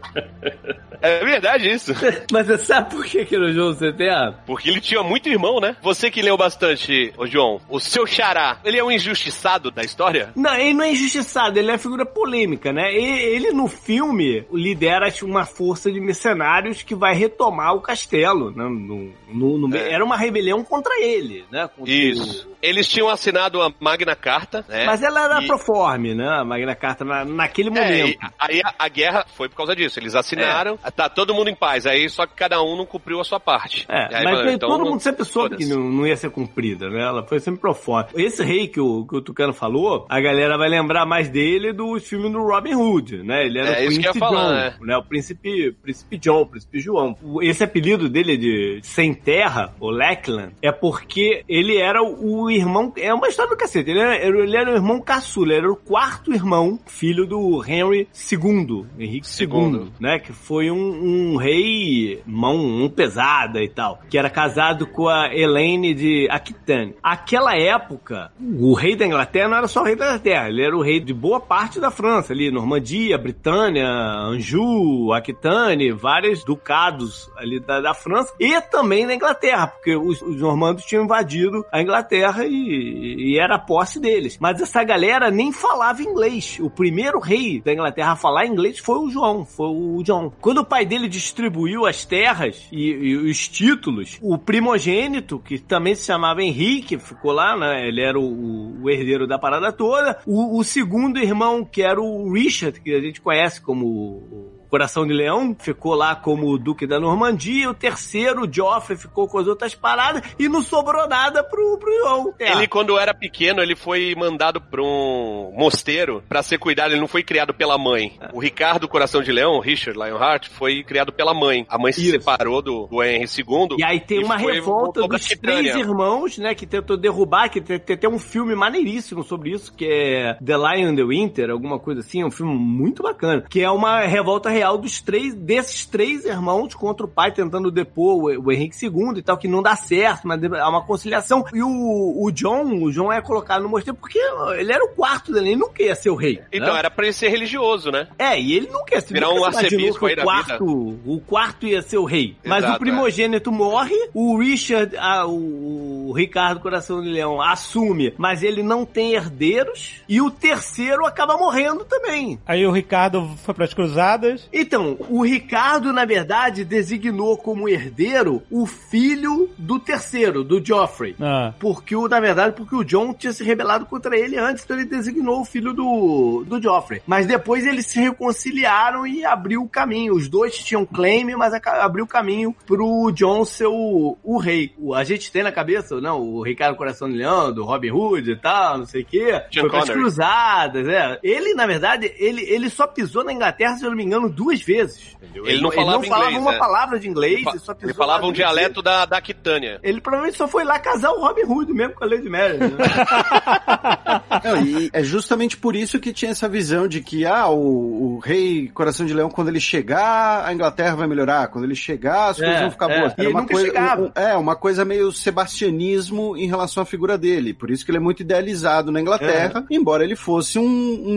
Speaker 4: é verdade isso.
Speaker 5: Mas você sabe por que que no jogo CTA?
Speaker 4: Porque ele tinha muito irmão, né? Você que leu bastante, ô João, o seu xará, ele é um injustiçado da história?
Speaker 5: Não, ele não é injustiçado, ele é figura polêmica, né? E- Ele no filme lidera uma força de mercenários que vai retomar o castelo. Né? No, no- no-
Speaker 4: É.
Speaker 5: Era uma rebelião contra ele, né? Contra
Speaker 4: Isso.
Speaker 5: o-
Speaker 4: Eles tinham assinado a Magna Carta, né?
Speaker 5: Mas ela era
Speaker 4: E-
Speaker 5: proforme, né? A Magna Carta na, naquele
Speaker 4: É,
Speaker 5: momento.
Speaker 4: e aí a, a guerra foi por causa disso. Eles assinaram, tá todo mundo em paz. Aí só que cada um não cumpriu a sua parte.
Speaker 5: É,
Speaker 4: aí
Speaker 5: mas
Speaker 4: falaram, então,
Speaker 5: todo mundo sempre soube que não, não ia ser cumprida, né? Ela foi sempre pro fora. Esse rei que o, que o Tucano falou, a galera vai lembrar mais dele dos filmes do Robin Hood, né? Ele era
Speaker 4: É,
Speaker 5: o
Speaker 4: isso
Speaker 5: Príncipe
Speaker 4: ia falar,
Speaker 5: John,
Speaker 4: né?
Speaker 5: né? O Príncipe, Príncipe John, o Príncipe João. Esse apelido dele de Sem Terra, o Lackland, é porque ele era o irmão... É uma história do cacete. Ele era, ele era o irmão caçula, ele era o quarto irmão, filho do Henry II, Henrique II, né? Que foi um, um rei mão, mão pesada e tal. Que era casado com a Elaine de Aquitaine. Aquela época, o rei da Inglaterra não era só o rei da Inglaterra, ele era o rei de boa parte da França, ali, Normandia, Britânia, Anjou, Aquitaine, vários ducados ali da, da França, e também da Inglaterra, porque os, os normandos tinham invadido a Inglaterra e, e era a posse deles. Mas essa galera nem falava inglês. O primeiro rei da Inglaterra a falar inglês foi o João, foi o John. Quando o pai dele distribuiu as terras e, e os títulos, o primogênito, que também se chamava Henrique, ficou lá, né? Ele era o, o herdeiro da parada toda. O, o segundo irmão, que era o Richard, que a gente conhece como Coração de Leão, ficou lá como o Duque da Normandia. O terceiro, o Joffrey, ficou com as outras paradas. E não sobrou nada pro, pro João. É.
Speaker 4: Ele, quando era pequeno, ele foi mandado pra um mosteiro pra ser cuidado. Ele não foi criado pela mãe. O Ricardo Coração de Leão, Richard Lionheart, foi criado pela mãe. A mãe se
Speaker 5: Isso.
Speaker 4: separou do, do Henry II.
Speaker 5: E aí tem uma
Speaker 4: foi-
Speaker 5: revolta dos três irmãos, né, que tentou derrubar, que tem, tem até um filme maneiríssimo sobre isso, que é The Lion and the Winter, alguma coisa assim, é um filme muito bacana, que é uma revolta real dos três, desses três irmãos contra o pai tentando depor o, o Henrique II e tal, que não dá certo, mas há uma conciliação. E o, o John, o John é colocado no mosteiro porque ele era o quarto dele, ele não queria ser o rei.
Speaker 4: Então,
Speaker 5: né?
Speaker 4: era pra ele ser religioso, né?
Speaker 5: É, e ele não quer se
Speaker 4: Virar
Speaker 5: nunca
Speaker 4: um arcebispo
Speaker 5: que
Speaker 4: aí
Speaker 5: o
Speaker 4: da
Speaker 5: quarto, o quarto ia ser o rei. Mas
Speaker 4: Exato, é.
Speaker 5: o primogênito morre, o Richard, ah, o, o Ricardo Coração de Leão assume, mas ele não tem herdeiros e o terceiro acaba morrendo também.
Speaker 1: Aí o Ricardo foi pras cruzadas.
Speaker 5: Então, o Ricardo, na verdade, designou como herdeiro o filho do terceiro, do Joffrey.
Speaker 1: Ah.
Speaker 5: Porque o, na verdade, porque o John tinha se rebelado contra ele antes, então ele designou o filho do, do Joffrey. Mas depois eles se reconciliaram e abriu o caminho. Os dois tinham claim, mas abriu o caminho pro John ser o, o rei. O- a gente tem na cabeça, não, o Ricardo Coração de Leão, do Robin Hood e tal, não sei o quê.
Speaker 4: Sean
Speaker 5: Foi
Speaker 4: Connery.
Speaker 5: cruzadas, é. Ele, na verdade, ele, ele só pisou na Inglaterra, se eu não me engano, duas vezes. entendeu?
Speaker 4: Ele não falava inglês,
Speaker 5: uma
Speaker 4: né?
Speaker 5: palavra de inglês,
Speaker 4: Ele, fa-
Speaker 5: ele
Speaker 4: ele falava um
Speaker 5: duas
Speaker 4: dialeto da, da Aquitânia.
Speaker 5: ele provavelmente só foi lá casar o Robin Hood mesmo com a Lady Mary. Né?
Speaker 3: Não, e é justamente por isso que tinha essa visão de que, ah, o, o rei Coração de Leão, quando ele chegar, a Inglaterra vai melhorar. Quando ele chegar, as
Speaker 5: É,
Speaker 3: coisas vão ficar
Speaker 5: é.
Speaker 3: boas.
Speaker 5: E ele nunca chegava.
Speaker 3: um- é, uma coisa meio sebastianismo em relação à figura dele. Por isso que ele é muito idealizado na Inglaterra, embora ele fosse um,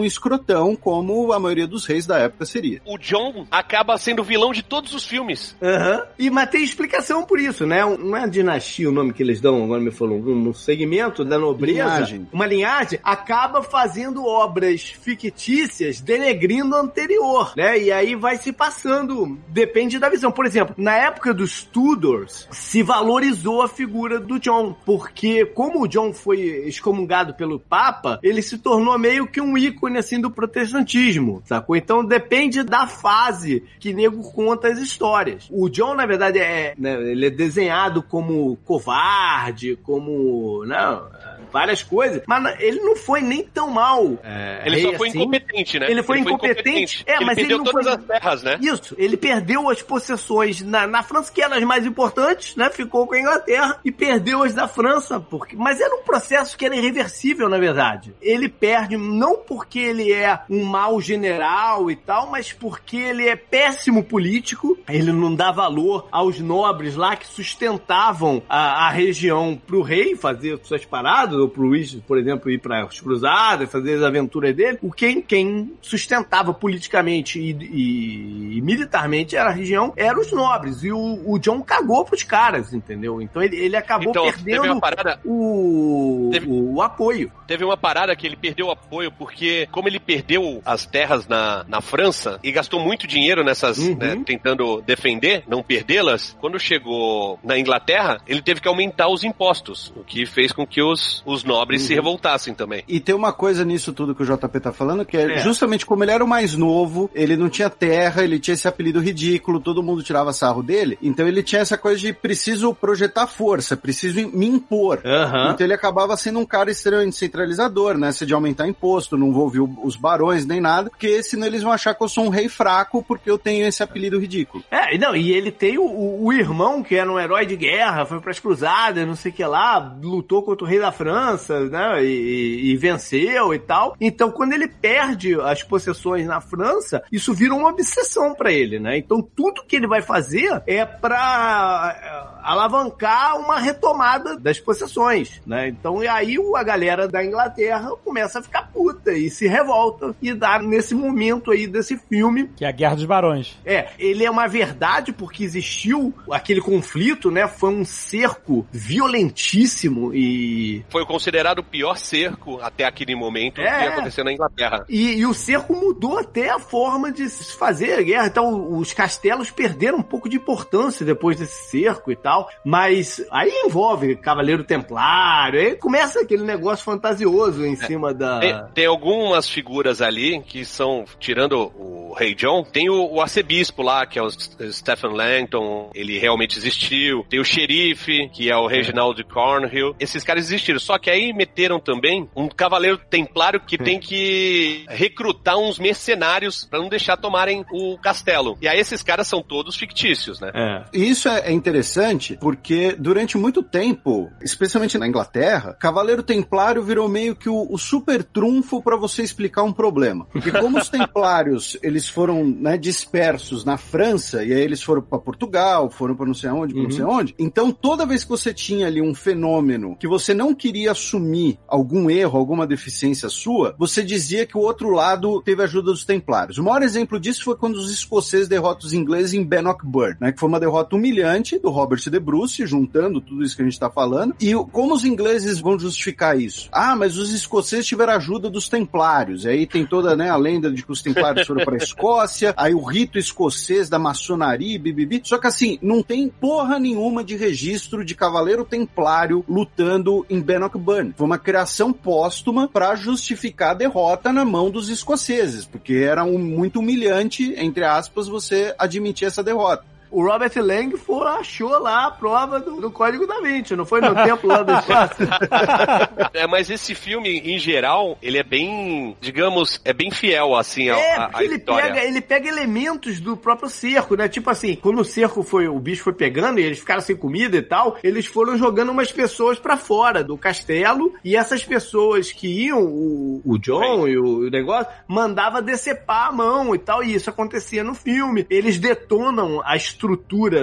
Speaker 3: um escrotão, como a maioria dos reis da época seria.
Speaker 4: O John acaba sendo o vilão de todos os filmes.
Speaker 5: Aham. E mas tem explicação por isso, né? Não é dinastia o nome que eles dão, agora me falou, um, um segmento da nobreza,
Speaker 3: Linhagem.
Speaker 5: uma linhagem, acaba fazendo obras fictícias denegrindo a anterior, né? E aí vai se passando, depende da visão. Por exemplo, na época dos Tudors, se valorizou a figura do John, porque como o John foi excomungado pelo Papa, ele se tornou meio que um ícone, assim, do protestantismo, sacou? Então depende da fase que nego conta as histórias. O John, na verdade, é, né, ele é desenhado como covarde, como, não, várias coisas, mas ele não foi nem tão mal. é,
Speaker 4: Ele só foi
Speaker 5: assim.
Speaker 4: incompetente, né?
Speaker 5: Ele foi incompetente. É,
Speaker 4: ele
Speaker 5: mas ele
Speaker 4: perdeu
Speaker 5: não
Speaker 4: todas
Speaker 5: foi-
Speaker 4: as terras, né?
Speaker 5: Isso, ele perdeu as possessões na, na França, que eram as mais importantes, né? Ficou com a Inglaterra e perdeu as da França, porque, mas era um processo que era irreversível, na verdade. Ele perde não porque ele é um mau general e tal, mas porque ele é péssimo político, ele não dá valor aos nobres lá que sustentavam a, a região pro rei fazer suas paradas, pro Luís, por exemplo, ir para as cruzadas, fazer as aventuras dele. O quem, quem sustentava politicamente e, e- e militarmente era a região eram os nobres. E o, o John cagou pros caras, entendeu? Então ele, ele acabou
Speaker 4: Então,
Speaker 5: perdendo
Speaker 4: parada,
Speaker 5: o,
Speaker 4: Teve-
Speaker 5: o, o apoio.
Speaker 4: teve uma parada que ele perdeu apoio porque, como ele perdeu as terras na, na França e gastou muito dinheiro nessas,
Speaker 5: Uhum.
Speaker 4: né, tentando defender, não perdê-las, quando chegou na Inglaterra, ele teve que aumentar os impostos, o que fez com que os os nobres se revoltassem também.
Speaker 3: E tem uma coisa nisso tudo que o JP tá falando, que é,
Speaker 5: É.
Speaker 3: justamente como ele era o mais novo, ele não tinha terra, ele tinha esse apelido ridículo, todo mundo tirava sarro dele, então ele tinha essa coisa de preciso projetar força, preciso me impor.
Speaker 5: Aham.
Speaker 3: Então ele acabava sendo um cara extremamente centralizador, né? Se de aumentar imposto, não vou ouvir os barões nem nada, porque senão eles vão achar que eu sou um rei fraco porque eu tenho esse apelido ridículo.
Speaker 5: É, e não, e ele tem o, o- o irmão que era um herói de guerra, foi pras cruzadas, não sei o que lá, lutou contra o rei da França, né, e, e- venceu e tal. Então, quando ele perde as possessões na França, isso vira uma obsessão pra ele, né? Então, tudo que ele vai fazer é pra é, alavancar uma retomada das possessões, né? Então, e aí a galera da Inglaterra começa a ficar puta e se revolta e dá nesse momento aí desse filme
Speaker 1: Que é a Guerra dos Barões.
Speaker 5: é, ele é uma verdade porque existiu aquele conflito, né? Foi um cerco violentíssimo e.
Speaker 4: Foi considerado o pior cerco até aquele momento
Speaker 5: É.
Speaker 4: que aconteceu na Inglaterra.
Speaker 5: E, e o cerco mudou até a forma de se fazer a guerra. Então, os castelos perderam um pouco de importância depois desse cerco e tal. Mas aí envolve Cavaleiro Templário, aí começa aquele negócio fantasioso em cima da.
Speaker 4: Tem, tem algumas figuras ali que são, tirando o Rei John, tem o, o arcebispo lá, que é o Stephen Langton, ele realmente existiu. Tem o xerife, que é o Reginald Cornhill. Esses caras existiram. Só que aí meteram também um cavaleiro templário que tem que recrutar uns mercenários pra não deixar tomarem o castelo. E aí esses caras são todos fictícios, né?
Speaker 5: É.
Speaker 3: E isso é é interessante porque durante muito tempo, especialmente na Inglaterra, Cavaleiro Templário virou meio que o, o super trunfo para você explicar um problema. Porque como os Templários eles foram né, dispersos na França e aí eles foram para Portugal, foram para não sei aonde, pra não sei onde, então toda vez que você tinha ali um fenômeno que você não queria assumir algum erro, alguma deficiência sua, você dizia que o outro lado teve ajuda dos Templários. O maior exemplo disso foi quando os escoceses derrotam os ingleses em Bannockburn, né, que foi uma derrota humilhante do Robert de Bruce, juntando tudo isso que a gente tá falando. E como os ingleses vão justificar isso? Ah, mas os escoceses tiveram ajuda dos Templários. E aí tem toda né, a lenda de que os Templários foram para a Escócia, aí o rito escocês da maçonaria, bibibi. Só que assim, não tem porra nenhuma de registro de cavaleiro templário lutando em Foi uma criação póstuma para justificar a derrota na mão dos escoceses, porque era um, muito humilhante, entre aspas, você admitir essa derrota.
Speaker 5: O Robert Lang foi, achou lá a prova do, do Código da Vinci, não foi no templo lá do espaço?
Speaker 4: É, mas esse filme, em geral, ele é bem, digamos, é bem fiel, assim, à-
Speaker 5: É, porque
Speaker 4: à
Speaker 5: ele
Speaker 4: história.
Speaker 5: pega, ele pega elementos do próprio cerco, né? Tipo assim, quando o cerco foi, o bicho foi pegando e eles ficaram sem comida e tal, eles foram jogando umas pessoas pra fora do castelo e essas pessoas que iam, o, o John e o, o negócio, mandava decepar a mão e tal, e isso acontecia no filme. Eles detonam a estrutura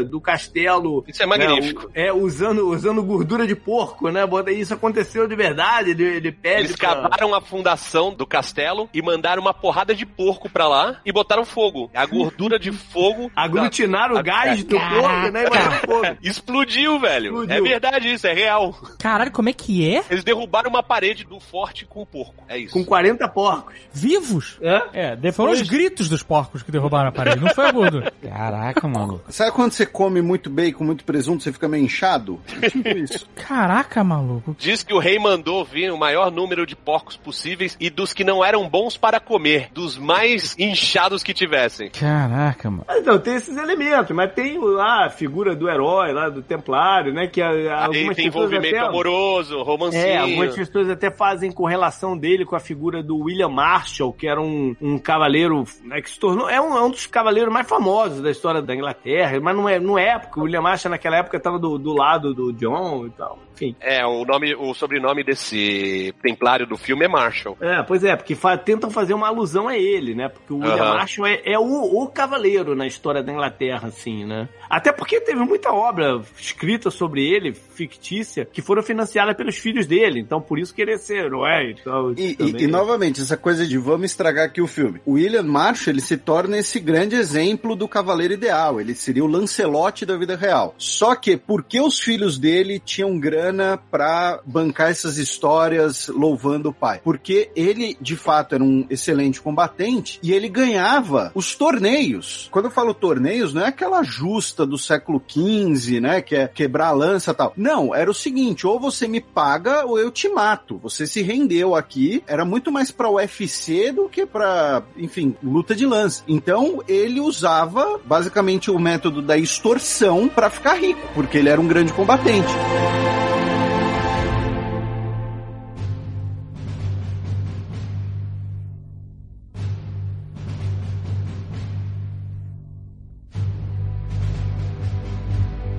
Speaker 5: do castelo.
Speaker 4: Isso é magnífico.
Speaker 5: né, é, usando, usando gordura de porco, né? Bota- Isso aconteceu de verdade, ele, ele pede
Speaker 4: Eles
Speaker 5: pra-
Speaker 4: cavaram a fundação do castelo e mandaram uma porrada de porco pra lá e botaram fogo. A gordura de fogo.
Speaker 5: aglutinaram
Speaker 4: da-
Speaker 5: o gás do porco, né? E botaram fogo.
Speaker 4: Explodiu, velho.
Speaker 5: Explodiu.
Speaker 4: É verdade isso, é real.
Speaker 6: Caralho, como é que é?
Speaker 4: Eles derrubaram uma parede do forte com o porco. É isso.
Speaker 5: Com 40 porcos.
Speaker 6: Vivos?
Speaker 5: É?
Speaker 1: É,
Speaker 6: Foram
Speaker 1: depois...
Speaker 6: os gritos dos porcos que derrubaram a parede, não foi a gordura.
Speaker 8: Caraca, maluco.
Speaker 3: Sabe quando você come muito bacon, muito presunto, você fica meio inchado? É tipo isso.
Speaker 6: Caraca, maluco.
Speaker 4: Diz que o rei mandou vir o maior número de porcos possíveis e dos que não eram bons para comer, dos mais inchados que tivessem.
Speaker 8: Caraca, mano.
Speaker 5: Mas, Então, tem esses elementos, mas tem lá a figura do herói, lá do templário, né? Que a-
Speaker 4: Aí
Speaker 5: algumas
Speaker 4: tem
Speaker 5: pessoas
Speaker 4: envolvimento
Speaker 5: até...
Speaker 4: amoroso, romancinho.
Speaker 5: É, algumas pessoas até fazem correlação dele com a figura do William Marshall, que era um, um cavaleiro né, que se tornou. É um, é um dos cavaleiros mais famosos da história da Inglaterra, mas não é, não é porque o William Marshall naquela época estava do, do lado do John e tal. Enfim.
Speaker 4: É, o nome, o sobrenome desse templário do filme é Marshall.
Speaker 5: É, pois é, porque fa- tentam fazer uma alusão a ele, né? Porque o William. Marshall é, é o, o cavaleiro na história da Inglaterra, assim, né? Até porque teve muita obra escrita sobre ele, fictícia, que foram financiadas pelos filhos dele. Então, por isso que ele é ser herói e tal.
Speaker 3: E,
Speaker 5: também.
Speaker 3: e- e, novamente, essa coisa de vamos estragar aqui o filme. O William Marshall, ele se torna esse grande exemplo do cavaleiro ideal. Ele seria o Lancelote da vida real. Só que porque os filhos dele tinham grana pra bancar essas histórias louvando o pai? Porque ele, de fato, era um excelente combatente e ele ganhava os torneios. Quando eu falo torneios, não é aquela justa do século XV, né? Que é quebrar a lança tal. Não, era o seguinte: ou você me paga ou eu te mato. Você se rendeu aqui. Era muito mais pra UFC do que pra, enfim, luta de lança. Então ele usava basicamente o método da extorsão pra ficar rico, porque ele era um grande combatente.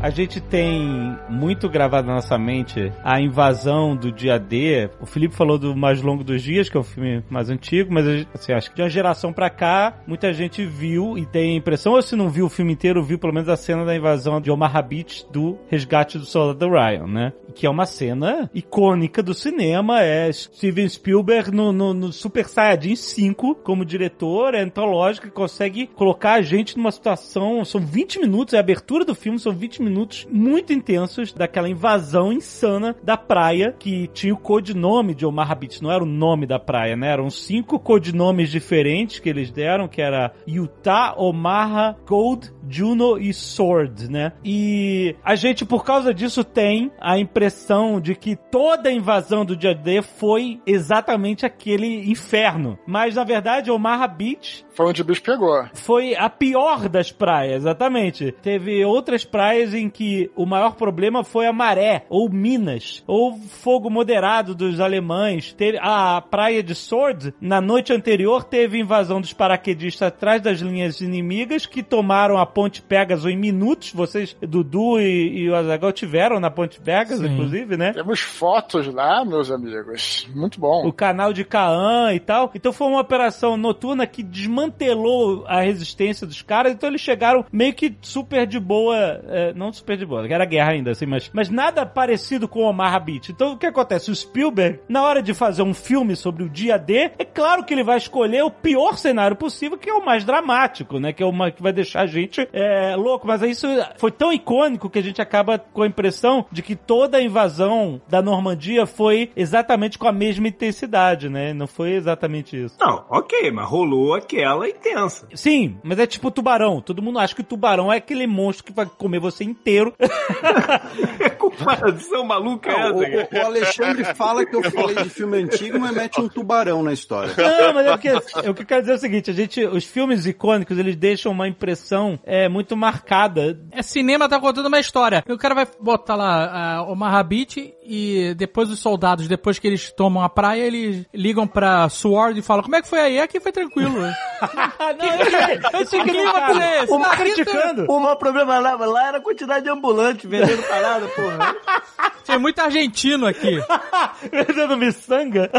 Speaker 1: A gente tem muito gravado na nossa mente a invasão do dia D. O Felipe falou do Mais Longo dos Dias, que é o filme mais antigo, mas assim, acho que de uma geração pra cá, muita gente viu e tem a impressão, ou se não viu o filme inteiro, viu pelo menos a cena da invasão de Omaha Beach do Resgate do Soldado Ryan, né? Que é uma cena icônica do cinema, é Steven Spielberg no, no, no Super Saiyajin 5 como diretor, é antológico, que consegue colocar a gente numa situação, são 20 minutos, é a abertura do filme, são 20 minutos muito intensos daquela invasão insana da praia que tinha o codinome de Omaha Beach, não era o nome da praia, né? Eram cinco codinomes diferentes que eles deram, que era Utah, Omaha, Gold, Juno e Sword, né? E a gente, por causa disso, tem a impressão de que toda a invasão do dia D foi exatamente aquele inferno. Mas, na verdade, Omaha Beach
Speaker 2: Foi onde o bicho pegou.
Speaker 1: foi a pior das praias, exatamente. Teve outras praias em que o maior problema foi a maré, ou Minas, ou fogo moderado dos alemães. Teve a praia de Sword, na noite anterior, teve invasão dos paraquedistas atrás das linhas inimigas, que tomaram a Ponte Pegasus em minutos. Vocês, Dudu e, e o Azaghal tiveram na Ponte Pegasus,
Speaker 6: Sim.
Speaker 1: inclusive, né?
Speaker 2: Temos fotos lá, meus amigos. Muito bom.
Speaker 1: o canal de Caã e tal. Então foi uma operação noturna que desmantelou a resistência dos caras. Então eles chegaram meio que super de boa, é, não super de boa, que era guerra ainda, assim, mas, mas nada parecido com o Omaha Beach. Então o que acontece? O Spielberg, na hora de fazer um filme sobre o dia D, é claro que ele vai escolher o pior cenário possível, que é o mais dramático, né? Que é uma que vai deixar a gente é, louco. Mas isso foi tão icônico que a gente acaba com a impressão de que toda a invasão da Normandia foi exatamente com a mesma intensidade, né? Não foi exatamente isso.
Speaker 5: Não, ok, mas rolou aquela intensa.
Speaker 1: Sim, mas é tipo tubarão. Todo mundo acha que o tubarão é aquele monstro que vai comer você inteiro.
Speaker 5: Que comparação maluca é
Speaker 3: Não,
Speaker 5: essa?
Speaker 3: o- o Alexandre fala que eu falei de filme antigo, mas mete um tubarão na história.
Speaker 1: Não, mas é porque o que eu quero dizer é o seguinte, a gente, os filmes icônicos, eles deixam uma impressão é, muito marcada.
Speaker 6: É cinema, tá contando uma história. O cara vai botar lá a Omaha Beach e depois os soldados, depois que eles tomam a praia, eles ligam pra Sword e falam, como é que foi aí? Aqui foi tranquilo.
Speaker 1: não, eu
Speaker 6: clima que é esse?
Speaker 1: o
Speaker 6: Tá
Speaker 1: criticando.
Speaker 5: O maior problema lá, lá era a quantidade de ambulante vendendo parada, porra.
Speaker 6: Tem muito argentino aqui.
Speaker 1: Vendendo miçanga?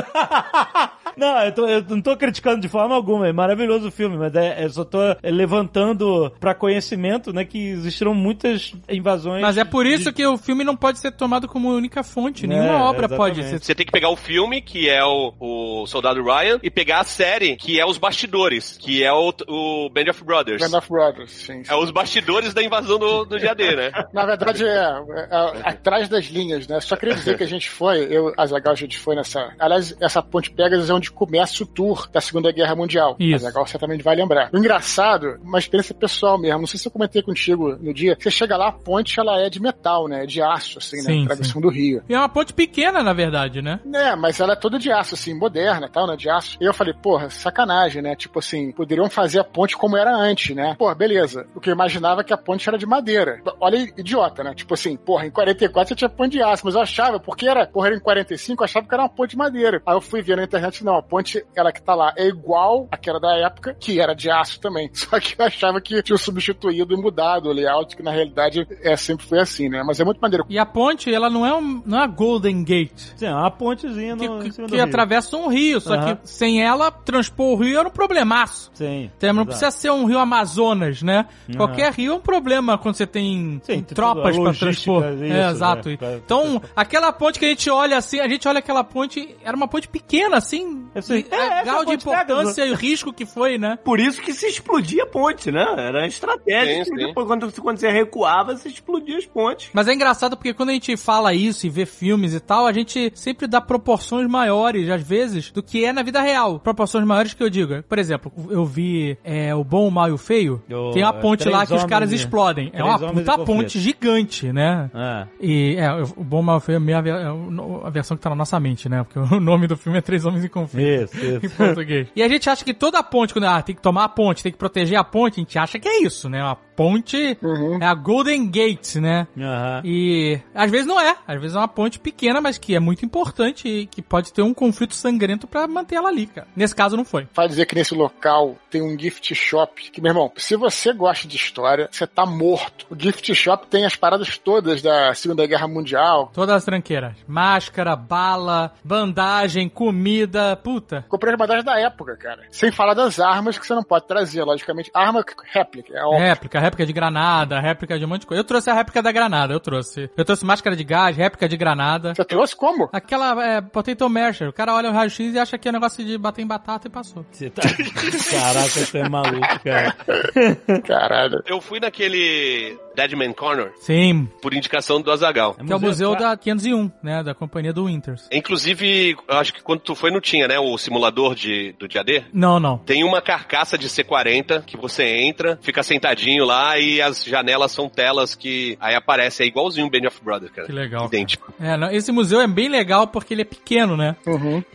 Speaker 1: Não, eu, tô- eu não tô criticando de forma alguma, é maravilhoso o filme, mas é, eu só tô levantando pra conhecimento, né, que existiram muitas invasões.
Speaker 6: Mas é por isso
Speaker 1: de-
Speaker 6: que o filme não pode ser tomado como única fonte. Nenhuma
Speaker 1: É,
Speaker 6: obra pode
Speaker 1: exatamente.
Speaker 6: ser.
Speaker 4: Você tem que pegar o filme, que é o, o Soldado Ryan, e pegar a série, que é os bastidores, que é o, o Band of Brothers.
Speaker 2: Band of Brothers, sim.
Speaker 4: É os bastidores da invasão do, do GAD, né?
Speaker 2: Na verdade, é, é, é atrás das linhas, né? Só queria dizer que a gente foi, eu, Azagal, a gente foi nessa. Aliás, essa Ponte Pegasus é onde começa o tour da Segunda Guerra Mundial.
Speaker 6: Isso.
Speaker 2: Azagal certamente vai lembrar. O engraçado, uma experiência pessoal mesmo, não sei se eu comentei contigo no dia, você chega lá, a ponte ela é de metal, né? De aço, assim,
Speaker 6: Sim,
Speaker 2: né? Travessão do Rio.
Speaker 6: E é uma ponte pequena, na verdade, né?
Speaker 2: É, mas ela é toda de aço, assim, moderna tal, né? De aço. E eu falei, porra, sacanagem, né? Tipo assim, poderiam fazer a ponte como era antes, né? Porra, beleza. O que eu imaginava é que a ponte era de madeira. Olha, idiota, né? Tipo assim, porra, em 44 você tinha ponte de aço, mas eu achava, porque era, porra, era em 45, eu achava que era uma ponte de madeira. Aí eu fui ver na internet, não, a ponte, ela que tá lá, é igual àquela da época, que era de aço também. Só que eu achava que tinha substituído e mudado o layout, que na realidade é, sempre foi assim, né? Mas é muito maneiro.
Speaker 6: E a ponte, ela não é, um, não é a Golden Gate.
Speaker 1: Sim, é uma pontezinha no,
Speaker 6: Que,
Speaker 1: em
Speaker 6: que- que
Speaker 1: rio.
Speaker 6: atravessa um rio, só
Speaker 1: Aham.
Speaker 6: que sem ela, transpor o rio era um problemaço.
Speaker 1: Sim.
Speaker 6: Então, não
Speaker 1: exato.
Speaker 6: precisa ser um rio Amazonas, né? Qualquer rio é um problema quando você tem
Speaker 1: Sim, tem
Speaker 6: tropas
Speaker 1: tudo, a
Speaker 6: pra
Speaker 1: logística,
Speaker 6: transpor.
Speaker 1: isso,
Speaker 6: é, exato.
Speaker 1: né,
Speaker 6: Então, aquela ponte que a gente olha assim, a gente olha aquela ponte, era uma ponte pequena, assim,
Speaker 1: Assim,
Speaker 6: a
Speaker 1: essa
Speaker 6: grau de importância e o risco que foi, né?
Speaker 5: Por isso que se explodia a ponte, né? Era estratégia.
Speaker 4: Sim,
Speaker 5: quando, quando você recuava, você explodia as pontes.
Speaker 6: Mas é engraçado porque quando a gente fala isso e vê filmes e tal, a gente sempre dá proporções maiores, às vezes, do que é na vida real. Proporções maiores que eu digo. Por exemplo, eu vi é, O Bom, o Mal e o Feio.
Speaker 1: O-
Speaker 6: Tem uma ponte lá que os caras
Speaker 1: e-
Speaker 6: explodem. É
Speaker 1: Três
Speaker 6: uma
Speaker 1: Homens e
Speaker 6: puta ponte gigante, né?
Speaker 1: Ah.
Speaker 6: E é, o Bom, o Mal e o Feio é a, é versão que tá na nossa mente, né? Porque o nome do filme é Três Homens em Conflito.
Speaker 1: Isso, isso.
Speaker 6: em português. E a gente acha que toda a ponte, quando ah, tem que tomar a ponte, tem que proteger a ponte, a gente acha que é isso, né? A ponte é a Golden Gate, né?
Speaker 1: Aham.
Speaker 6: E às vezes não é. Às vezes é uma ponte pequena, mas que é muito importante e que pode ter um conflito sangrento pra manter ela ali, cara. Nesse caso não foi.
Speaker 2: Vai dizer que nesse local tem um gift shop. Que, meu irmão, se você gosta de história, você tá morto. O gift shop tem as paradas todas da Segunda Guerra Mundial.
Speaker 6: Todas as tranqueiras. Máscara, bala, bandagem, comida, puta.
Speaker 2: Comprei as bandagens da época, cara. Sem falar das armas que você não pode trazer, logicamente. Arma réplica, é óbvio.
Speaker 6: Réplica, réplica de granada, réplica de um monte de coisa. Eu trouxe a réplica da granada, eu trouxe. Eu trouxe máscara de gás, réplica de granada.
Speaker 2: Você trouxe como?
Speaker 6: Aquela é, potato masher. O cara olha o raio-x e acha que é negócio de bater em batata e passou.
Speaker 1: Você tá... Caraca, você é maluco, cara.
Speaker 2: Caralho.
Speaker 4: Eu fui naquele Deadman Corner
Speaker 6: Sim,
Speaker 4: por indicação do Azagal.
Speaker 6: que é o museu da 501, né? Da companhia do Winters.
Speaker 4: Inclusive, eu acho que quando tu foi não tinha, né? O simulador de, do dia D.
Speaker 6: Não, não.
Speaker 4: Tem uma carcaça de C40 que você entra, fica sentadinho lá e as janelas são telas que aí aparece, é igualzinho o Band of Brothers, cara.
Speaker 6: Que legal.
Speaker 4: Idêntico.
Speaker 6: É, não, esse museu é bem legal porque ele é pequeno, né?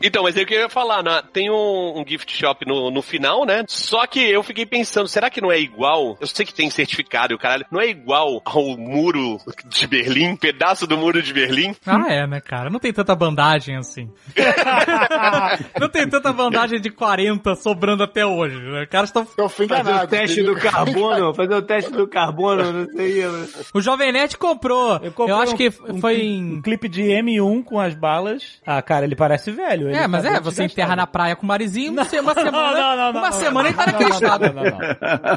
Speaker 4: Então, mas é o que eu ia falar, né? Tem um, um gift shop no, no final, né? Só que eu fiquei pensando, será que não é igual? Eu sei que tem certificado e o caralho, não é igual ao muro de Berlim, pedaço do muro de Berlim?
Speaker 6: Ah, é, né, cara? Não tem tanta bandagem assim. não tem tanta bandagem de 40 sobrando até hoje. Né? Os caras estão.
Speaker 2: Eu fui
Speaker 5: Fazer
Speaker 2: enganado.
Speaker 5: o teste do carbono, fazer o teste do carbono, não sei. né?
Speaker 6: O Jovem Nerd comprou. Eu,
Speaker 1: comprei
Speaker 6: acho
Speaker 1: um-
Speaker 6: que
Speaker 1: um
Speaker 6: foi
Speaker 1: cli-
Speaker 6: em.
Speaker 1: Um clipe de M1 com as balas. Ah, cara, ele parece velho. ele
Speaker 6: É, mas
Speaker 1: tá
Speaker 6: é, você enterra na praia com o marizinho, uma se- uma semana.
Speaker 1: Não, não, não,
Speaker 6: uma
Speaker 1: não,
Speaker 6: semana
Speaker 1: não,
Speaker 6: ele tá
Speaker 1: não,
Speaker 6: naquele
Speaker 1: não,
Speaker 6: estado.
Speaker 1: Não, não, não.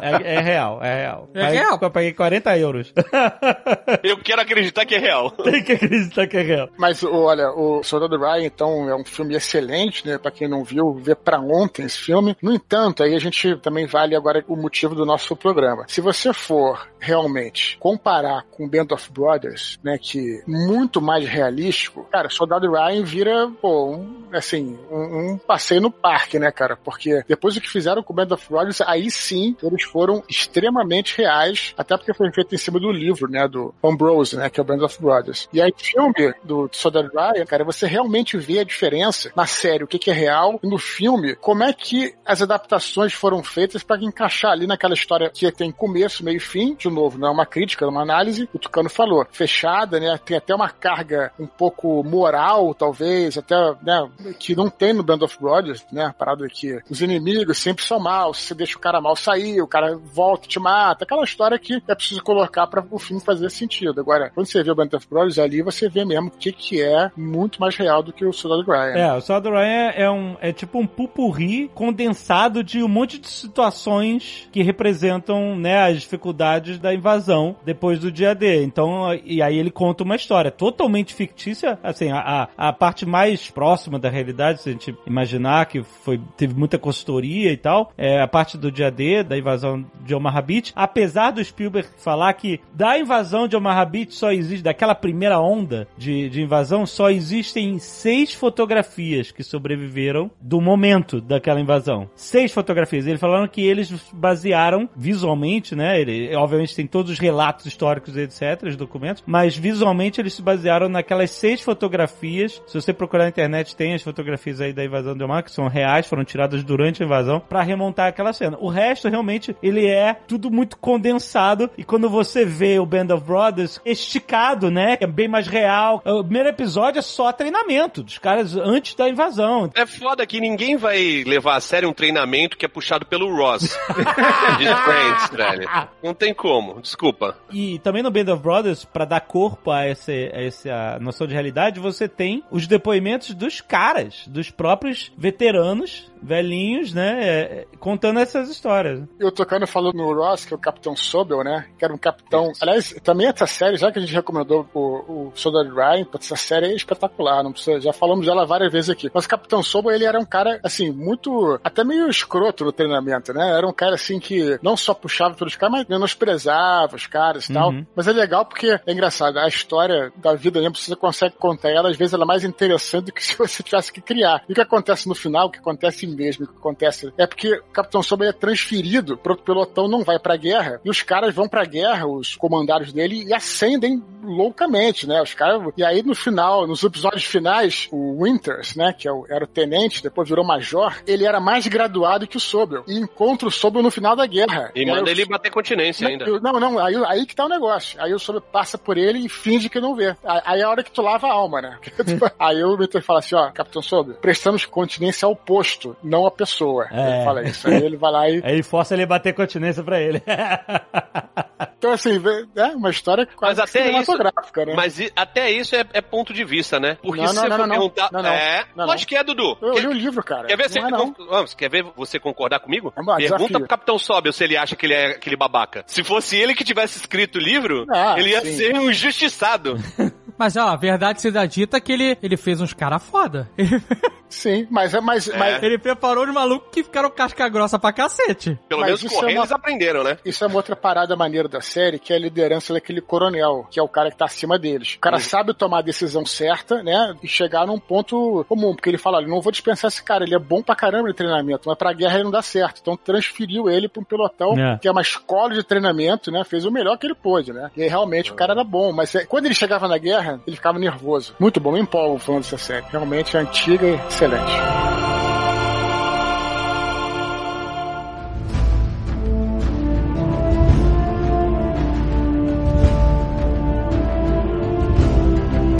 Speaker 1: É, é real, é real.
Speaker 6: É real?
Speaker 1: Eu paguei 40 euros.
Speaker 4: Eu quero acreditar que é real.
Speaker 1: Tem que acreditar que é real.
Speaker 2: Mas, olha, o Soldado Ryan, então, é um filme excelente, né? Pra quem não viu, vê pra ontem esse filme. No entanto, aí a gente também vale agora o motivo do nosso programa. Se você for realmente comparar com Band of Brothers, né? Que é muito mais realístico, cara, Soldado Ryan vira, pô, um, assim, um, um passeio no parque, né, cara? Porque depois do que fizeram com Band of Brothers, aí sim, eles foram extremamente reais, até porque foi feito em cima do livro, né, do Ambrose, né, que é o Band of Brothers. E aí, filme do Soldado Ryan, cara, você realmente vê a diferença na série, o que, que é real, e no filme, como é que as adaptações foram feitas para encaixar ali naquela história que tem começo, meio e fim, de novo, não é uma crítica, é uma análise, o Tucano falou, fechada, né, tem até uma carga um pouco moral, talvez, até, né, que não tem no Band of Brothers, né, a parada que os inimigos sempre são maus, se você deixa o cara mal sair, o cara volta e te mata, aquela história que é preciso colocar para o filme fazer sentido. Agora, quando você vê o Band of Brothers ali, você vê mesmo o que, que é muito mais real do que o Soldado Ryan.
Speaker 1: É, o Soldado Ryan é, um, é tipo um pupurri condensado de um monte de situações que representam, né, as dificuldades da invasão depois do dia D. Então, e aí ele conta uma história totalmente fictícia, assim, a, a, a parte mais próxima da realidade, se a gente imaginar que foi, teve muita consultoria e tal, é a parte do dia D, da invasão de Omaha Beach, apesar do Spielberg falar que da invasão de Omaha Beach só existe, daquela primeira onda de, de invasão, só existem seis fotografias que sobreviveram do momento daquela invasão. Seis fotografias. Eles falaram que eles basearam visualmente, né? Ele, obviamente tem todos os relatos históricos, etc., os documentos, mas visualmente eles se basearam naquelas seis fotografias. Se você procurar na internet, tem as fotografias aí da invasão de Omaha, que são reais, foram tiradas durante a invasão, para remontar aquela cena. O resto, realmente, ele é tudo muito condensado, e quando você vê o Band of Brothers esticado, né? É bem mais real. O primeiro episódio é só treinamento dos caras antes da invasão.
Speaker 4: É foda que ninguém vai levar a sério um treinamento que é puxado pelo Ross. de Friends, velho. Não tem como, desculpa.
Speaker 1: E também no Band of Brothers, pra dar corpo a, esse, a essa noção de realidade, você tem os depoimentos dos caras, dos próprios veteranos, velhinhos, né? é, contando essas histórias.
Speaker 2: E o Tocano falou no Ross, que é o Capitão Sobel, né? Que era um capitão. Aliás, também essa série, já que a gente recomendou o, o Soldado Ryan, essa série é espetacular, não precisa, já falamos dela várias vezes aqui. Mas o Capitão Sobo, ele era um cara, assim, muito, até meio escroto no treinamento, né? Era um cara, assim, que não só puxava pelos caras, mas menosprezava os caras e tal.
Speaker 1: Uhum.
Speaker 2: Mas é legal porque, é engraçado, a história da vida, né, você consegue contar ela, às vezes ela é mais interessante do que se você tivesse que criar. E o que acontece no final, o que acontece mesmo, o que acontece é porque o Capitão Sobo é transferido pro pelotão, não vai pra guerra, e os caras vão pra guerra, os comandados dele, e ascendem loucamente, né? Os caras. E aí no final, nos episódios finais, o Winters, né? Que é era o tenente, depois virou major, ele era mais graduado que o Sobel. E encontra o Sobel no final da guerra.
Speaker 4: E
Speaker 2: aí
Speaker 4: manda ele bater continência ainda.
Speaker 2: não, Não, não, aí, aí que tá o negócio. Aí o Sobel passa por ele e finge que não vê. Aí é a hora que tu lava a alma, né? aí o Winter fala assim, ó, Capitão Sobel, prestamos continência ao posto, não à pessoa.
Speaker 1: É.
Speaker 2: Ele fala isso. Aí ele vai lá e...
Speaker 1: Aí força ele a bater continência pra ele.
Speaker 2: Então, assim, é uma história quase
Speaker 4: Mas
Speaker 2: que
Speaker 4: até isso-
Speaker 2: cinematográfica, né?
Speaker 4: Mas até isso é, é ponto de vista, né? Porque
Speaker 2: Não,
Speaker 4: se
Speaker 2: não,
Speaker 4: você
Speaker 2: não, não,
Speaker 4: perguntar.
Speaker 2: não, não.
Speaker 4: É,
Speaker 2: Não,
Speaker 4: lógico que é, Dudu.
Speaker 2: Eu
Speaker 4: Quer-
Speaker 2: li o livro, cara.
Speaker 4: Quer ver, se
Speaker 2: é, não.
Speaker 4: Vamos, quer ver você concordar comigo?
Speaker 2: Vamos lá,
Speaker 4: Pergunta
Speaker 2: desafio.
Speaker 4: pro Capitão Sobel se ele acha que ele é aquele babaca. Se fosse ele que tivesse escrito o livro,
Speaker 2: Ah,
Speaker 4: ele ia
Speaker 2: sim.
Speaker 4: ser um injustiçado.
Speaker 6: Mas, ó, a verdade seja dita que ele, ele fez uns cara foda.
Speaker 2: Sim, mas é mas, mas
Speaker 6: ele preparou os malucos que ficaram casca grossa pra cacete.
Speaker 4: Pelo
Speaker 2: Mas
Speaker 4: menos correndo
Speaker 2: é uma-
Speaker 4: eles aprenderam, né?
Speaker 2: isso é uma outra parada maneira da série, que é a liderança daquele coronel, que é o cara que tá acima deles. O cara sabe tomar a decisão certa, né? E chegar num ponto comum, porque ele fala, olha, não vou dispensar esse cara, ele é bom pra caramba de treinamento, mas pra guerra ele não dá certo. Então transferiu ele pra um pelotão,
Speaker 1: É.
Speaker 2: que é uma escola de treinamento, né? Fez o melhor que ele pôde, né? E aí, realmente o cara era bom, mas é, quando ele chegava na guerra, ele ficava nervoso. Muito bom, me empolgo falando dessa série. Realmente é antiga e excelente.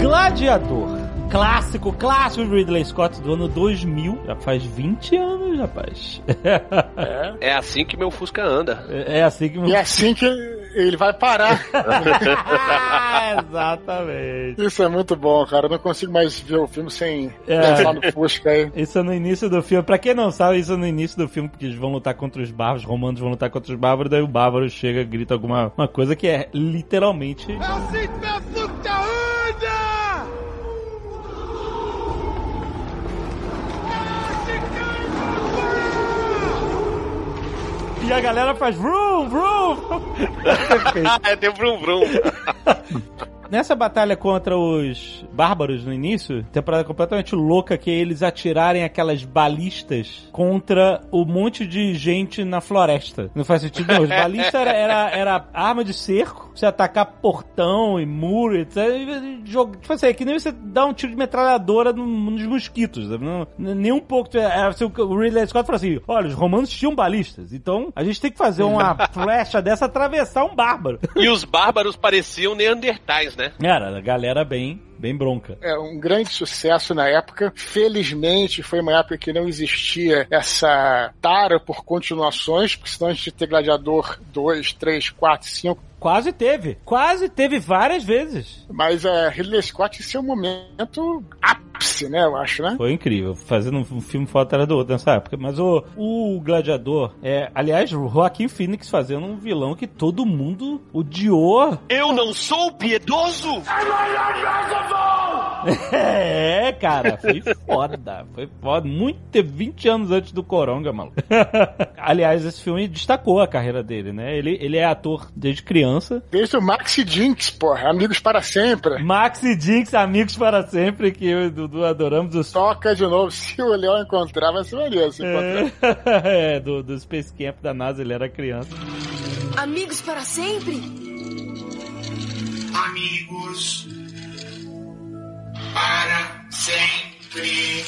Speaker 1: Gladiador. Clássico, clássico de Ridley Scott do ano 2000. Já faz 20 anos, rapaz.
Speaker 4: É assim que meu Fusca anda.
Speaker 1: É assim que...
Speaker 2: E é assim que ele vai parar.
Speaker 1: Exatamente.
Speaker 2: Isso é muito bom, cara. Eu não consigo mais ver o filme sem
Speaker 1: É.
Speaker 2: pensar no Fusca aí.
Speaker 1: Isso é no início do filme. Pra quem não sabe, isso é no início do filme, porque eles vão lutar contra os bárbaros, os romanos vão lutar contra os bárbaros, daí o bárbaro chega, grita alguma uma coisa que é literalmente. E a galera faz vrum, vrum.
Speaker 4: é, tem vrum vrum.
Speaker 1: Nessa batalha contra os bárbaros no início, temporada completamente louca que é eles atirarem aquelas balistas contra o monte de gente na floresta. Não faz sentido não. Os balistas era, era, era arma de cerco, você atacar portão e muro, etc. E joga- Tipo assim, é que nem você dá um tiro de metralhadora no- nos mosquitos. sabe? Não, nem um pouco. É, assim, o Ridley Scott falou assim: olha, os romanos tinham balistas, então a gente tem que fazer uma flecha dessa atravessar um bárbaro.
Speaker 4: E os bárbaros pareciam neandertais, né?
Speaker 1: Era, a galera bem, bem bronca.
Speaker 2: É um grande sucesso na época. Felizmente, foi uma época que não existia essa tara por continuações, porque senão a gente ia ter Gladiador 2, 3, 4, 5.
Speaker 1: Quase teve. Quase teve várias vezes.
Speaker 2: Mas é, Ridley Scott, esse é um momento ápice, né? Eu acho, né?
Speaker 1: Foi incrível. Fazendo um filme foto atrás do outro nessa época. Mas o, o Gladiador, é, aliás, o Joaquim Phoenix fazendo um vilão que todo mundo odiou.
Speaker 4: Eu não sou piedoso?
Speaker 1: É, cara, foi foda. Foi foda. Muito 20 anos antes do Coronga, maluco. aliás, esse filme destacou a carreira dele, né? Ele, ele é ator desde criança.
Speaker 2: Desde o Maxi Jinx, porra. Amigos para sempre.
Speaker 1: Max e Jinx, amigos para sempre, que eu e o Dudu adoramos os
Speaker 2: Toca de novo. Se o Leão encontrar, vai ser maneiro. Se encontrar.
Speaker 1: É, do, do Space Camp da NASA, ele era criança.
Speaker 9: Amigos para sempre?
Speaker 10: Amigos para sempre.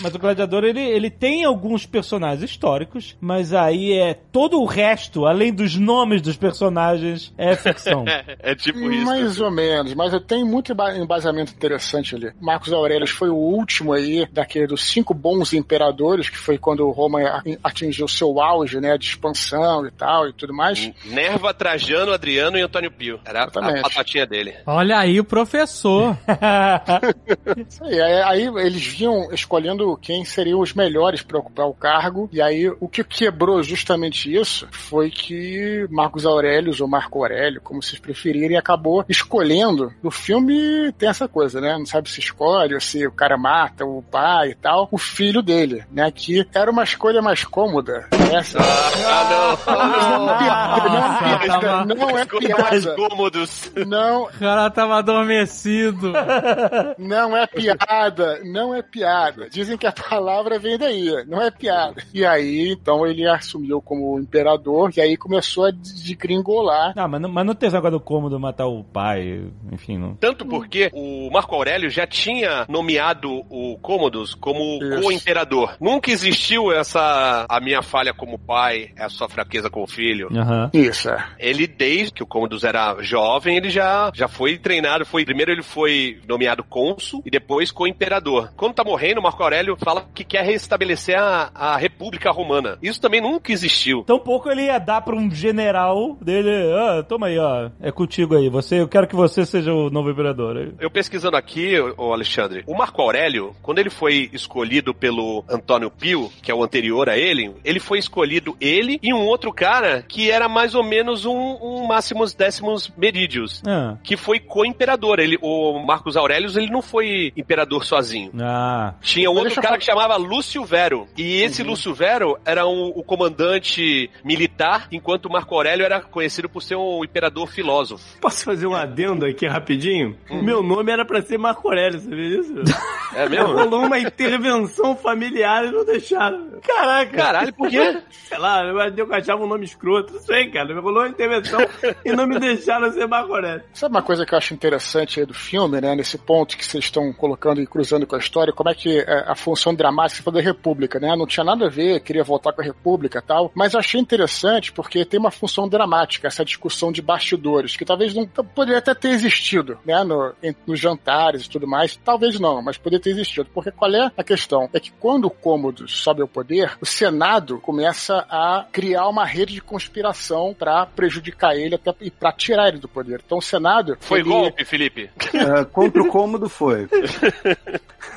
Speaker 1: Mas o Gladiador, ele, ele tem alguns personagens históricos, mas aí é todo o resto, além dos nomes dos personagens, é ficção.
Speaker 4: É tipo isso.
Speaker 2: Mais ou menos, mas eu tenho muito emba- embasamento interessante ali. Marcos Aurelius foi o último aí daquele dos cinco bons imperadores, que foi quando Roma a- atingiu seu auge, né, de expansão e tal e tudo mais.
Speaker 4: Nerva, Trajano, Adriano e Antônio Pio. Era a
Speaker 2: Exatamente.
Speaker 4: patatinha dele.
Speaker 6: Olha aí o professor.
Speaker 2: Isso aí, aí, aí eles vinham escolhendo vendo quem seriam os melhores para ocupar o cargo. E aí, o que quebrou justamente isso foi que Marcos Aurelius, ou Marco Aurélio, como vocês preferirem, acabou escolhendo. No filme tem essa coisa, né? Não sabe se escolhe ou se o cara mata o pai e tal. O filho dele, né? Que era uma escolha mais cômoda. Essa.
Speaker 4: Ah,
Speaker 2: não. Não é piada, não é
Speaker 6: Ah,
Speaker 2: piada.
Speaker 6: tava-
Speaker 2: Não é
Speaker 4: mais
Speaker 2: piada.
Speaker 4: cômodos.
Speaker 2: Não,
Speaker 6: O cara tava adormecido.
Speaker 2: Não é piada, não é piada. Dizem que a palavra vem daí, não é piada. E aí, então, ele assumiu como imperador e aí começou a desgringolar.
Speaker 1: Ah, mas não, mas não tem esse negócio do cômodo matar o pai, enfim, não.
Speaker 4: Tanto porque o Marco Aurélio já tinha nomeado o Cômodos como co-imperador. Nunca existiu essa a minha falha como pai, a sua fraqueza como filho.
Speaker 1: Aham.
Speaker 2: Isso, é.
Speaker 4: Ele, desde que o Cômodos era jovem, ele já, já foi treinado. Foi, primeiro ele foi nomeado cônsul e depois co-imperador. Quando tá morrendo, Marco Aurélio fala que quer restabelecer a, a República Romana. Isso também nunca existiu.
Speaker 1: Tão pouco ele ia dar pra um general dele, ah, toma aí, ó, é contigo aí, você, eu quero que você seja o novo imperador.
Speaker 4: Eu pesquisando aqui, o Alexandre, o Marco Aurélio, quando ele foi escolhido pelo Antônio Pio, que é o anterior a ele, ele foi escolhido ele e um outro cara que era mais ou menos um, um Máximos Décimos Merídios.
Speaker 1: Ah,
Speaker 4: Que foi co-imperador. Ele, o Marcos Aurelius, ele não foi imperador sozinho.
Speaker 1: ah,
Speaker 4: Tinha outro
Speaker 2: eu
Speaker 4: cara
Speaker 2: falar-
Speaker 4: que chamava Lúcio Vero. E esse Lúcio Vero era um- o comandante militar, enquanto Marco Aurélio era conhecido por ser um imperador filósofo.
Speaker 5: Posso fazer um adendo aqui rapidinho? Meu nome era pra ser Marco Aurélio, sabia disso?
Speaker 4: É mesmo?
Speaker 5: Rolou uma intervenção familiar e não deixaram.
Speaker 1: Caraca!
Speaker 4: Caralho, por quê?
Speaker 5: Sei lá, eu achava que eu achava um nome escroto. Não sei, cara. Rolou uma intervenção e não me deixaram ser Marco Aurélio.
Speaker 2: Sabe uma coisa que eu acho interessante aí do filme, né? Nesse ponto que vocês estão colocando e cruzando com a história, como é que é, a função dramática da República, né? Não tinha nada a ver, queria voltar com a República e tal, mas eu achei interessante porque tem uma função dramática, essa discussão de bastidores, que talvez não poderia até ter existido, né? No, em- nos jantares e tudo mais, talvez não, mas poderia ter existido. Porque qual é a questão? É que quando o Cômodo sobe ao poder, o Senado começa a criar uma rede de conspiração para prejudicar ele até e para tirar ele do poder. Então o Senado
Speaker 4: Foi
Speaker 2: ele-
Speaker 4: golpe, Felipe.
Speaker 3: É, contra o cômodo foi.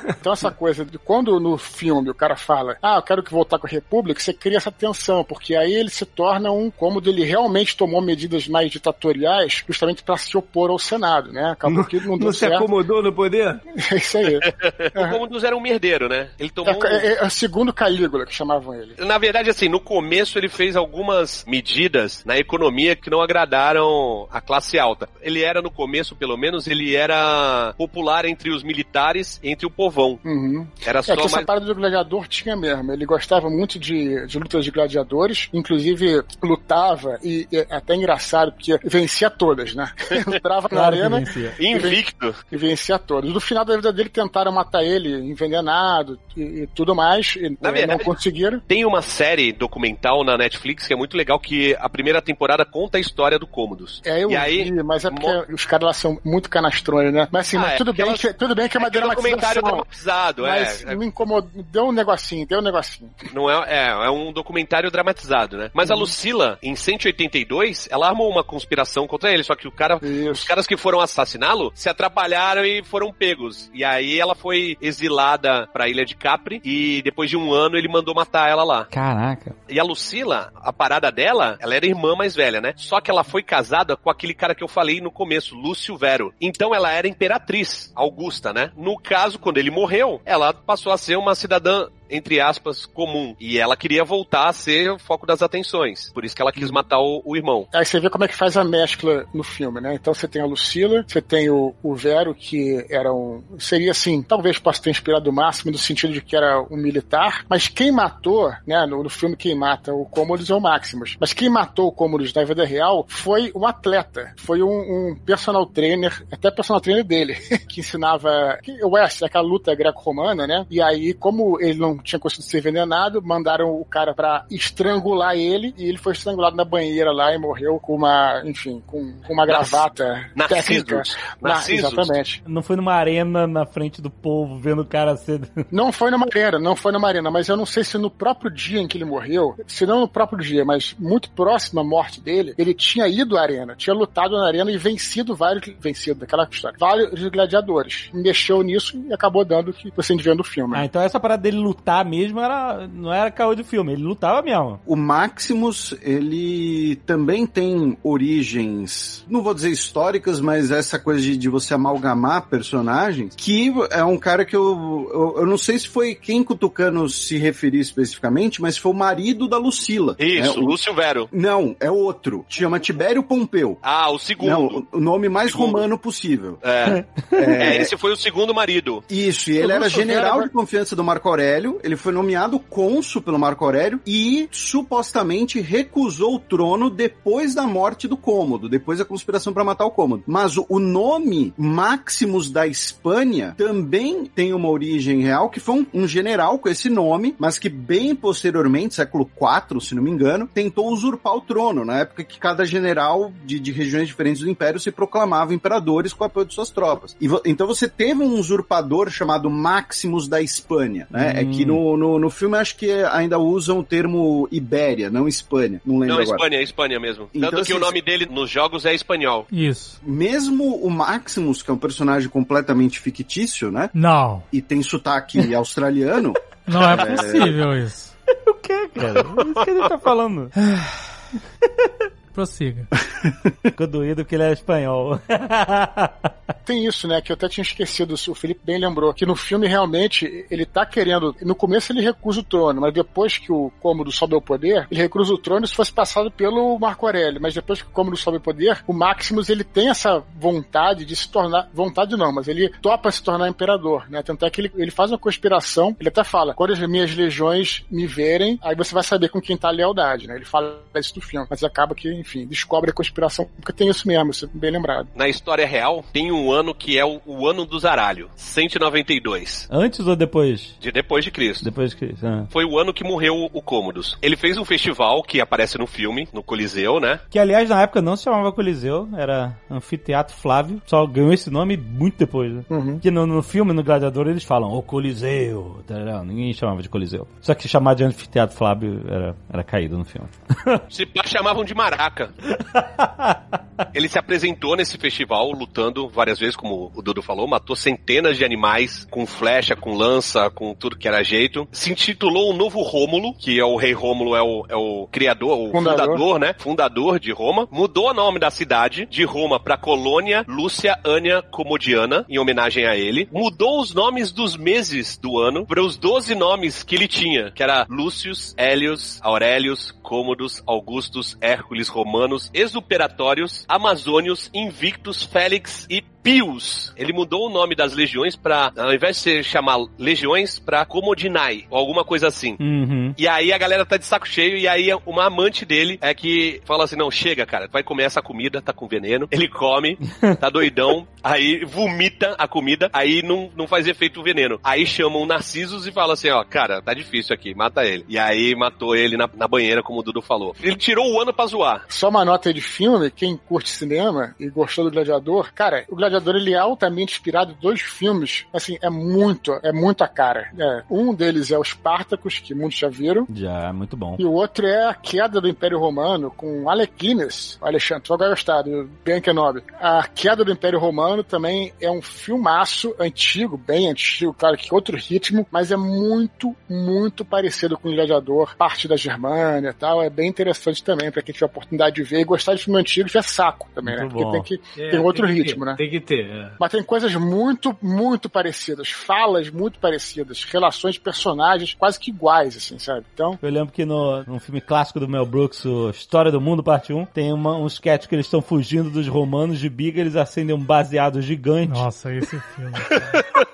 Speaker 2: Então essa coisa de quando no filme o cara fala, ah, eu quero que voltar com a República, você cria essa tensão, porque aí ele se torna um cômodo, ele realmente tomou medidas mais ditatoriais justamente para se opor ao Senado, né? Acabou que não deu
Speaker 5: Não se
Speaker 2: certo.
Speaker 5: acomodou no poder?
Speaker 2: É isso aí.
Speaker 4: O Cômodos era um merdeiro, né? Ele tomou. um-
Speaker 2: É, é, é, segundo Calígula que chamavam ele.
Speaker 4: Na verdade, assim, no começo ele fez algumas medidas na economia que não agradaram a classe alta. Ele era, no começo, pelo menos, ele era popular entre os militares, entre o povão.
Speaker 2: Uhum.
Speaker 4: Era
Speaker 2: É que essa parada do gladiador tinha mesmo. Ele gostava muito de, de lutas de gladiadores, inclusive lutava, e, e é até engraçado, porque vencia todas, né? Entrava na
Speaker 1: claro que
Speaker 2: arena
Speaker 1: vencia.
Speaker 4: invicto.
Speaker 2: e vencia todas. No final da vida dele tentaram matar ele envenenado e, e tudo mais, e
Speaker 4: Na verdade-
Speaker 2: não conseguiram.
Speaker 4: Tem uma série documental na Netflix que é muito legal, que a primeira temporada conta a história do Cômodos.
Speaker 2: É, eu
Speaker 4: e aí,
Speaker 2: vi, mas é porque os caras lá são muito canastrões, né? Mas assim,
Speaker 4: Ah,
Speaker 2: mas
Speaker 4: é,
Speaker 2: tudo,
Speaker 4: porque
Speaker 2: bem
Speaker 4: elas-
Speaker 2: que, tudo bem que é uma
Speaker 4: é que é um documentário
Speaker 2: dramatização.
Speaker 4: dramatizado,
Speaker 2: Mas
Speaker 4: é, é.
Speaker 2: Me incomodou, deu um negocinho, deu um negocinho.
Speaker 4: Não é, é, é um documentário dramatizado, né? Mas a
Speaker 2: Uhum.
Speaker 4: Lucila, em 182, ela armou uma conspiração contra ele, só que o cara, os
Speaker 2: Isso.
Speaker 4: caras que foram assassiná-lo se atrapalharam e foram pegos. E aí ela foi exilada pra ilha de Capri e depois de um ano ele mandou matar ela lá.
Speaker 8: Caraca.
Speaker 4: E a Lucila, a parada dela, ela era irmã mais velha, né? Só que ela foi casada com aquele cara que eu falei no começo, Lúcio Vero. Então ela era imperatriz, Augusta, né? No caso, quando ele morreu, ela passou a ser uma cidadã entre aspas, comum. E ela queria voltar a ser o foco das atenções. Por isso que ela quis matar o, o irmão.
Speaker 2: Aí você vê como é que faz a mescla no filme, né? Então você tem a Lucila, você tem o, o Vero, que era um. Seria assim, talvez possa ter inspirado o máximo, no sentido de que era um militar, mas quem matou, né? No, no filme, quem mata o Cômodos é o Maximus. Mas quem matou o Cômodos na vida real foi um atleta, foi um, um personal trainer, até personal trainer dele, que ensinava o West, aquela luta greco-romana, né? E aí, como ele não não tinha conseguido ser envenenado, mandaram o cara pra estrangular ele e ele foi estrangulado na banheira lá e morreu com uma, enfim, com, com uma gravata técnica.
Speaker 4: Narcisos.
Speaker 2: Na-
Speaker 4: Narcisos.
Speaker 2: exatamente.
Speaker 1: Não foi numa arena na frente do povo, vendo o cara ser.
Speaker 2: Não foi numa arena, não foi numa arena, mas eu não sei se no próprio dia em que ele morreu, se não no próprio dia, mas muito próximo à morte dele, ele tinha ido à arena, tinha lutado na arena e vencido vários, vencido daquela história, vários gladiadores. Mexeu nisso e acabou dando o que você vê no filme.
Speaker 1: Ah, então essa parada dele lutar mesmo era. Não era caô de filme, ele lutava mesmo.
Speaker 3: O Maximus, ele também tem origens, não vou dizer históricas, mas essa coisa de, de você amalgamar personagens, que é um cara que eu, eu, eu não sei se foi quem Cutucano se referiu especificamente, mas foi o marido da Lucila.
Speaker 4: Isso,
Speaker 3: né? O-
Speaker 4: Lúcio Vero.
Speaker 3: Não, é outro. Chama Tibério Pompeu.
Speaker 4: Ah, o segundo.
Speaker 3: Não, o nome mais
Speaker 4: Segundo.
Speaker 3: romano possível.
Speaker 4: É. É, esse foi o segundo marido.
Speaker 3: Isso, e ele
Speaker 2: O
Speaker 3: era
Speaker 2: Lúcio
Speaker 3: general
Speaker 2: Vera-
Speaker 3: de confiança do Marco Aurélio, ele foi nomeado cônsul pelo Marco Aurélio e supostamente recusou o trono depois da morte do Cômodo, depois da conspiração para matar o Cômodo. Mas o, nome Maximus da Espanha também tem uma origem real, que foi um, general com esse nome, mas que bem posteriormente, século IV, se não me engano, tentou usurpar o trono, na época que cada general de, de regiões diferentes do império se proclamava imperadores com o apoio de suas tropas. E então você teve um usurpador chamado Maximus da Espanha, né? É que no, no, no filme acho que ainda usam o termo Ibéria, não Espanha. Não lembro
Speaker 4: Não,
Speaker 3: agora.
Speaker 4: Espanha, é Espanha mesmo.
Speaker 3: Então,
Speaker 4: Tanto que
Speaker 3: assim,
Speaker 4: o nome dele nos jogos é espanhol.
Speaker 6: Isso.
Speaker 3: Mesmo o Maximus, que é um personagem completamente fictício, né?
Speaker 6: Não.
Speaker 3: E tem sotaque australiano,
Speaker 6: Não é possível isso.
Speaker 1: O que, cara? É isso que ele tá falando.
Speaker 6: Prossiga.
Speaker 1: Ficou doído porque ele é espanhol.
Speaker 2: Tem isso, né, que eu até tinha esquecido, o Felipe bem lembrou, que no filme realmente ele tá querendo, no começo ele recusa o trono, mas depois que o Cômodo sobe ao poder, ele recusa o trono se fosse passado pelo Marco Aurélio, mas depois que o Cômodo sobe ao poder, o Maximus ele tem essa vontade de se tornar, vontade não, mas ele topa se tornar imperador, né, tanto é que ele, ele faz uma conspiração, ele até fala, quando as minhas legiões me verem, aí você vai saber com quem tá a lealdade, né, ele fala isso do filme, mas acaba que, enfim, descobre a conspiração, porque tem isso mesmo, isso é bem lembrado.
Speaker 4: Na história real, tem um ano que é o, o ano do zaralho, 192,
Speaker 1: Antes ou depois?
Speaker 4: de depois de Cristo.
Speaker 1: Depois que. Ah.
Speaker 4: Foi o ano que morreu o Cômodos. Ele fez um festival que aparece no filme, no Coliseu, né?
Speaker 1: Que aliás na época não se chamava Coliseu, era Anfiteatro Flávio. Só ganhou esse nome muito depois, né?
Speaker 2: Uhum.
Speaker 1: Que no, no filme, no Gladiador, eles falam o Coliseu. tá? Ninguém chamava de Coliseu. Só que chamar de Anfiteatro Flávio era, era caído no filme.
Speaker 4: Se pá, chamavam de Ele se apresentou nesse festival lutando várias vezes, como o Dudu falou, matou centenas de animais com flecha, com lança, com tudo que era jeito. Se intitulou o novo Rômulo, que é o rei Rômulo, é o, é o criador, o
Speaker 2: Fundador.
Speaker 4: fundador. né? Fundador de Roma. Mudou o nome da cidade de Roma para Colônia Lúcia Ania Comodiana, em homenagem a ele. Mudou os nomes dos meses do ano para os 12 nomes que ele tinha, que era Lúcius, Hélios, Aurelius, Cômodos, Augustus, Hércules, Romanos, Exuperatórios, Amazônios, Invictus, Félix e Pius. Ele mudou o nome das legiões para, ao invés de se chamar legiões, para Comodinae, ou alguma coisa assim.
Speaker 1: Uhum.
Speaker 4: E aí a galera tá de saco cheio, e aí uma amante dele é que fala assim: não, chega, cara, vai comer essa comida, tá com veneno. Ele come, tá doidão, aí vomita a comida, aí não, não faz efeito o veneno. Aí chamam o Narcisos e fala assim: ó, cara, tá difícil aqui, mata ele. E aí matou ele na, na banheira, como o Dudu falou. Ele tirou o ano pra zoar.
Speaker 2: Só uma nota aí de filme, quem curte cinema e gostou do Gladiador, cara, o Gladiador ele é altamente inspirado em dois filmes, assim, é muito, é muito a cara. É, um deles é o Spartacus, que muitos já viram,
Speaker 1: Já, muito bom.
Speaker 2: e o outro é a queda do Império Romano com Alec Guinness, o Alexandre, tu vai gostar, do Ben Kenobi. A queda do Império Romano também é um filmaço antigo, bem antigo, claro que outro ritmo, mas é muito, muito parecido com o Gladiador, parte da Germânia e tal, é bem interessante também pra quem tiver a oportunidade de ver e gostar de filme antigo, já é saco também, né?
Speaker 1: Muito
Speaker 2: Porque
Speaker 1: bom.
Speaker 2: tem que
Speaker 5: É,
Speaker 2: tem outro
Speaker 5: que
Speaker 2: ritmo,
Speaker 5: ter,
Speaker 2: né?
Speaker 5: Tem que ter. é.
Speaker 2: Mas tem coisas muito, muito parecidas, falas muito parecidas, relações de personagens quase que iguais, assim, sabe? Então,
Speaker 1: Eu lembro que no, num filme clássico do Mel Brooks, o História do Mundo, parte 1, tem uma, um sketch que eles estão fugindo dos romanos de biga, eles acendem um baseado gigante.
Speaker 6: Nossa, esse filme.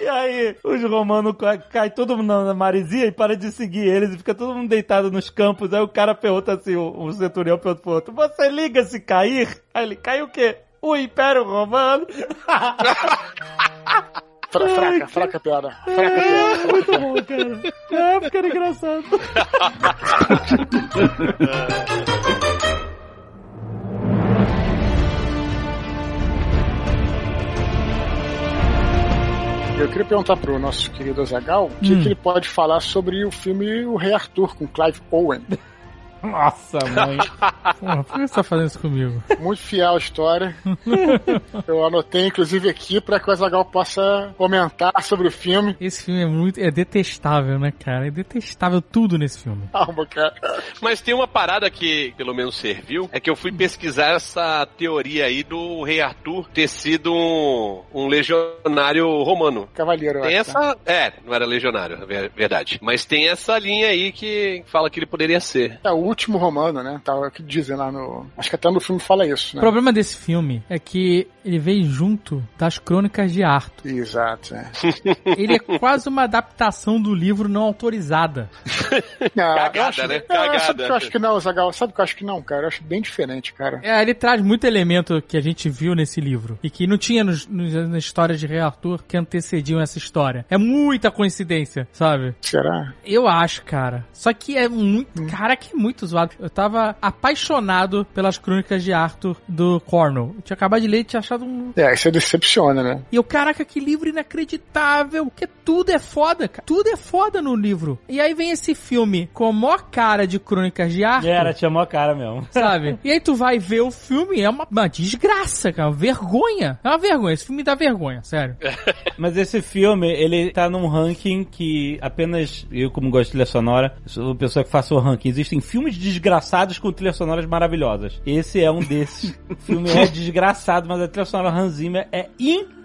Speaker 1: E aí, os romanos ca- cai todo mundo na maresia e para de seguir eles e fica todo mundo deitado nos campos. Aí o cara pergunta assim, o, o centurião pergunta pro outro, você liga se cair? Aí ele, cai o quê? O Império Romano.
Speaker 2: Fra- fraca, fraca piada. Fraca piada. fraca piada.
Speaker 1: Bom, cara. É, porque era engraçado.
Speaker 2: Eu queria perguntar pro nosso querido Azagal o que,
Speaker 1: Hum.
Speaker 2: que ele pode falar sobre o filme O Rei Arthur com Clive Owen.
Speaker 1: Nossa, mãe.
Speaker 6: Porra, por que você tá fazendo isso comigo?
Speaker 2: Muito fiel à história. Eu anotei, inclusive, aqui para que o Azagal possa comentar sobre o filme.
Speaker 6: Esse filme é muito. É detestável, né, cara? É detestável tudo nesse filme.
Speaker 2: Calma, cara.
Speaker 4: Mas tem uma parada que pelo menos serviu, é que eu fui pesquisar essa teoria aí do rei Arthur ter sido um, um legionário romano.
Speaker 2: Cavaleiro,
Speaker 4: Tem
Speaker 2: acho, né?
Speaker 4: essa. É, não era legionário, é ver- verdade. Mas tem essa linha aí que fala que ele poderia ser.
Speaker 2: É o último romano, né? Tá, é o que dizem lá no. Acho que até no filme fala isso,
Speaker 6: O
Speaker 2: né?
Speaker 6: problema desse filme é que ele veio junto das crônicas de Arthur.
Speaker 2: Exato, é.
Speaker 6: Ele é quase uma adaptação do livro não autorizada.
Speaker 2: Não,
Speaker 4: Cagada,
Speaker 2: eu acho,
Speaker 4: né?
Speaker 2: Sabe
Speaker 4: Cagada.
Speaker 2: que eu acho que não, Zagal? Sabe que eu acho que não, cara? Eu acho bem diferente, cara.
Speaker 6: É, ele traz muito elemento que a gente viu nesse livro e que não tinha nos, nos, nas histórias de Rei Arthur que antecediam essa história. É muita coincidência, sabe?
Speaker 2: Será?
Speaker 6: Eu acho, cara. Só que é muito. Cara, que é muito zoado. Eu tava apaixonado pelas crônicas de Arthur do Cornwall. Eu tinha acabado de ler e tinha achado um.
Speaker 2: É, isso decepciona, né?
Speaker 6: E eu, caraca, que livro inacreditável. Porque tudo é foda, cara. Tudo é foda no livro. E aí vem esse filme com a maior cara de crônicas de Arthur.
Speaker 1: Era, tinha mó cara mesmo.
Speaker 6: Sabe? E aí tu vai ver o filme, é uma, uma desgraça, cara. Uma vergonha. É uma vergonha. Esse filme dá vergonha, sério.
Speaker 1: Mas esse filme, ele tá num ranking que apenas eu, como gosto de trilha sonora, sou a pessoa que faço o ranking. Existem filmes desgraçados com trilhas sonoras maravilhosas. Esse é um desses. o filme é desgraçado, mas a trilha sonora Hans Zimmer é incrível,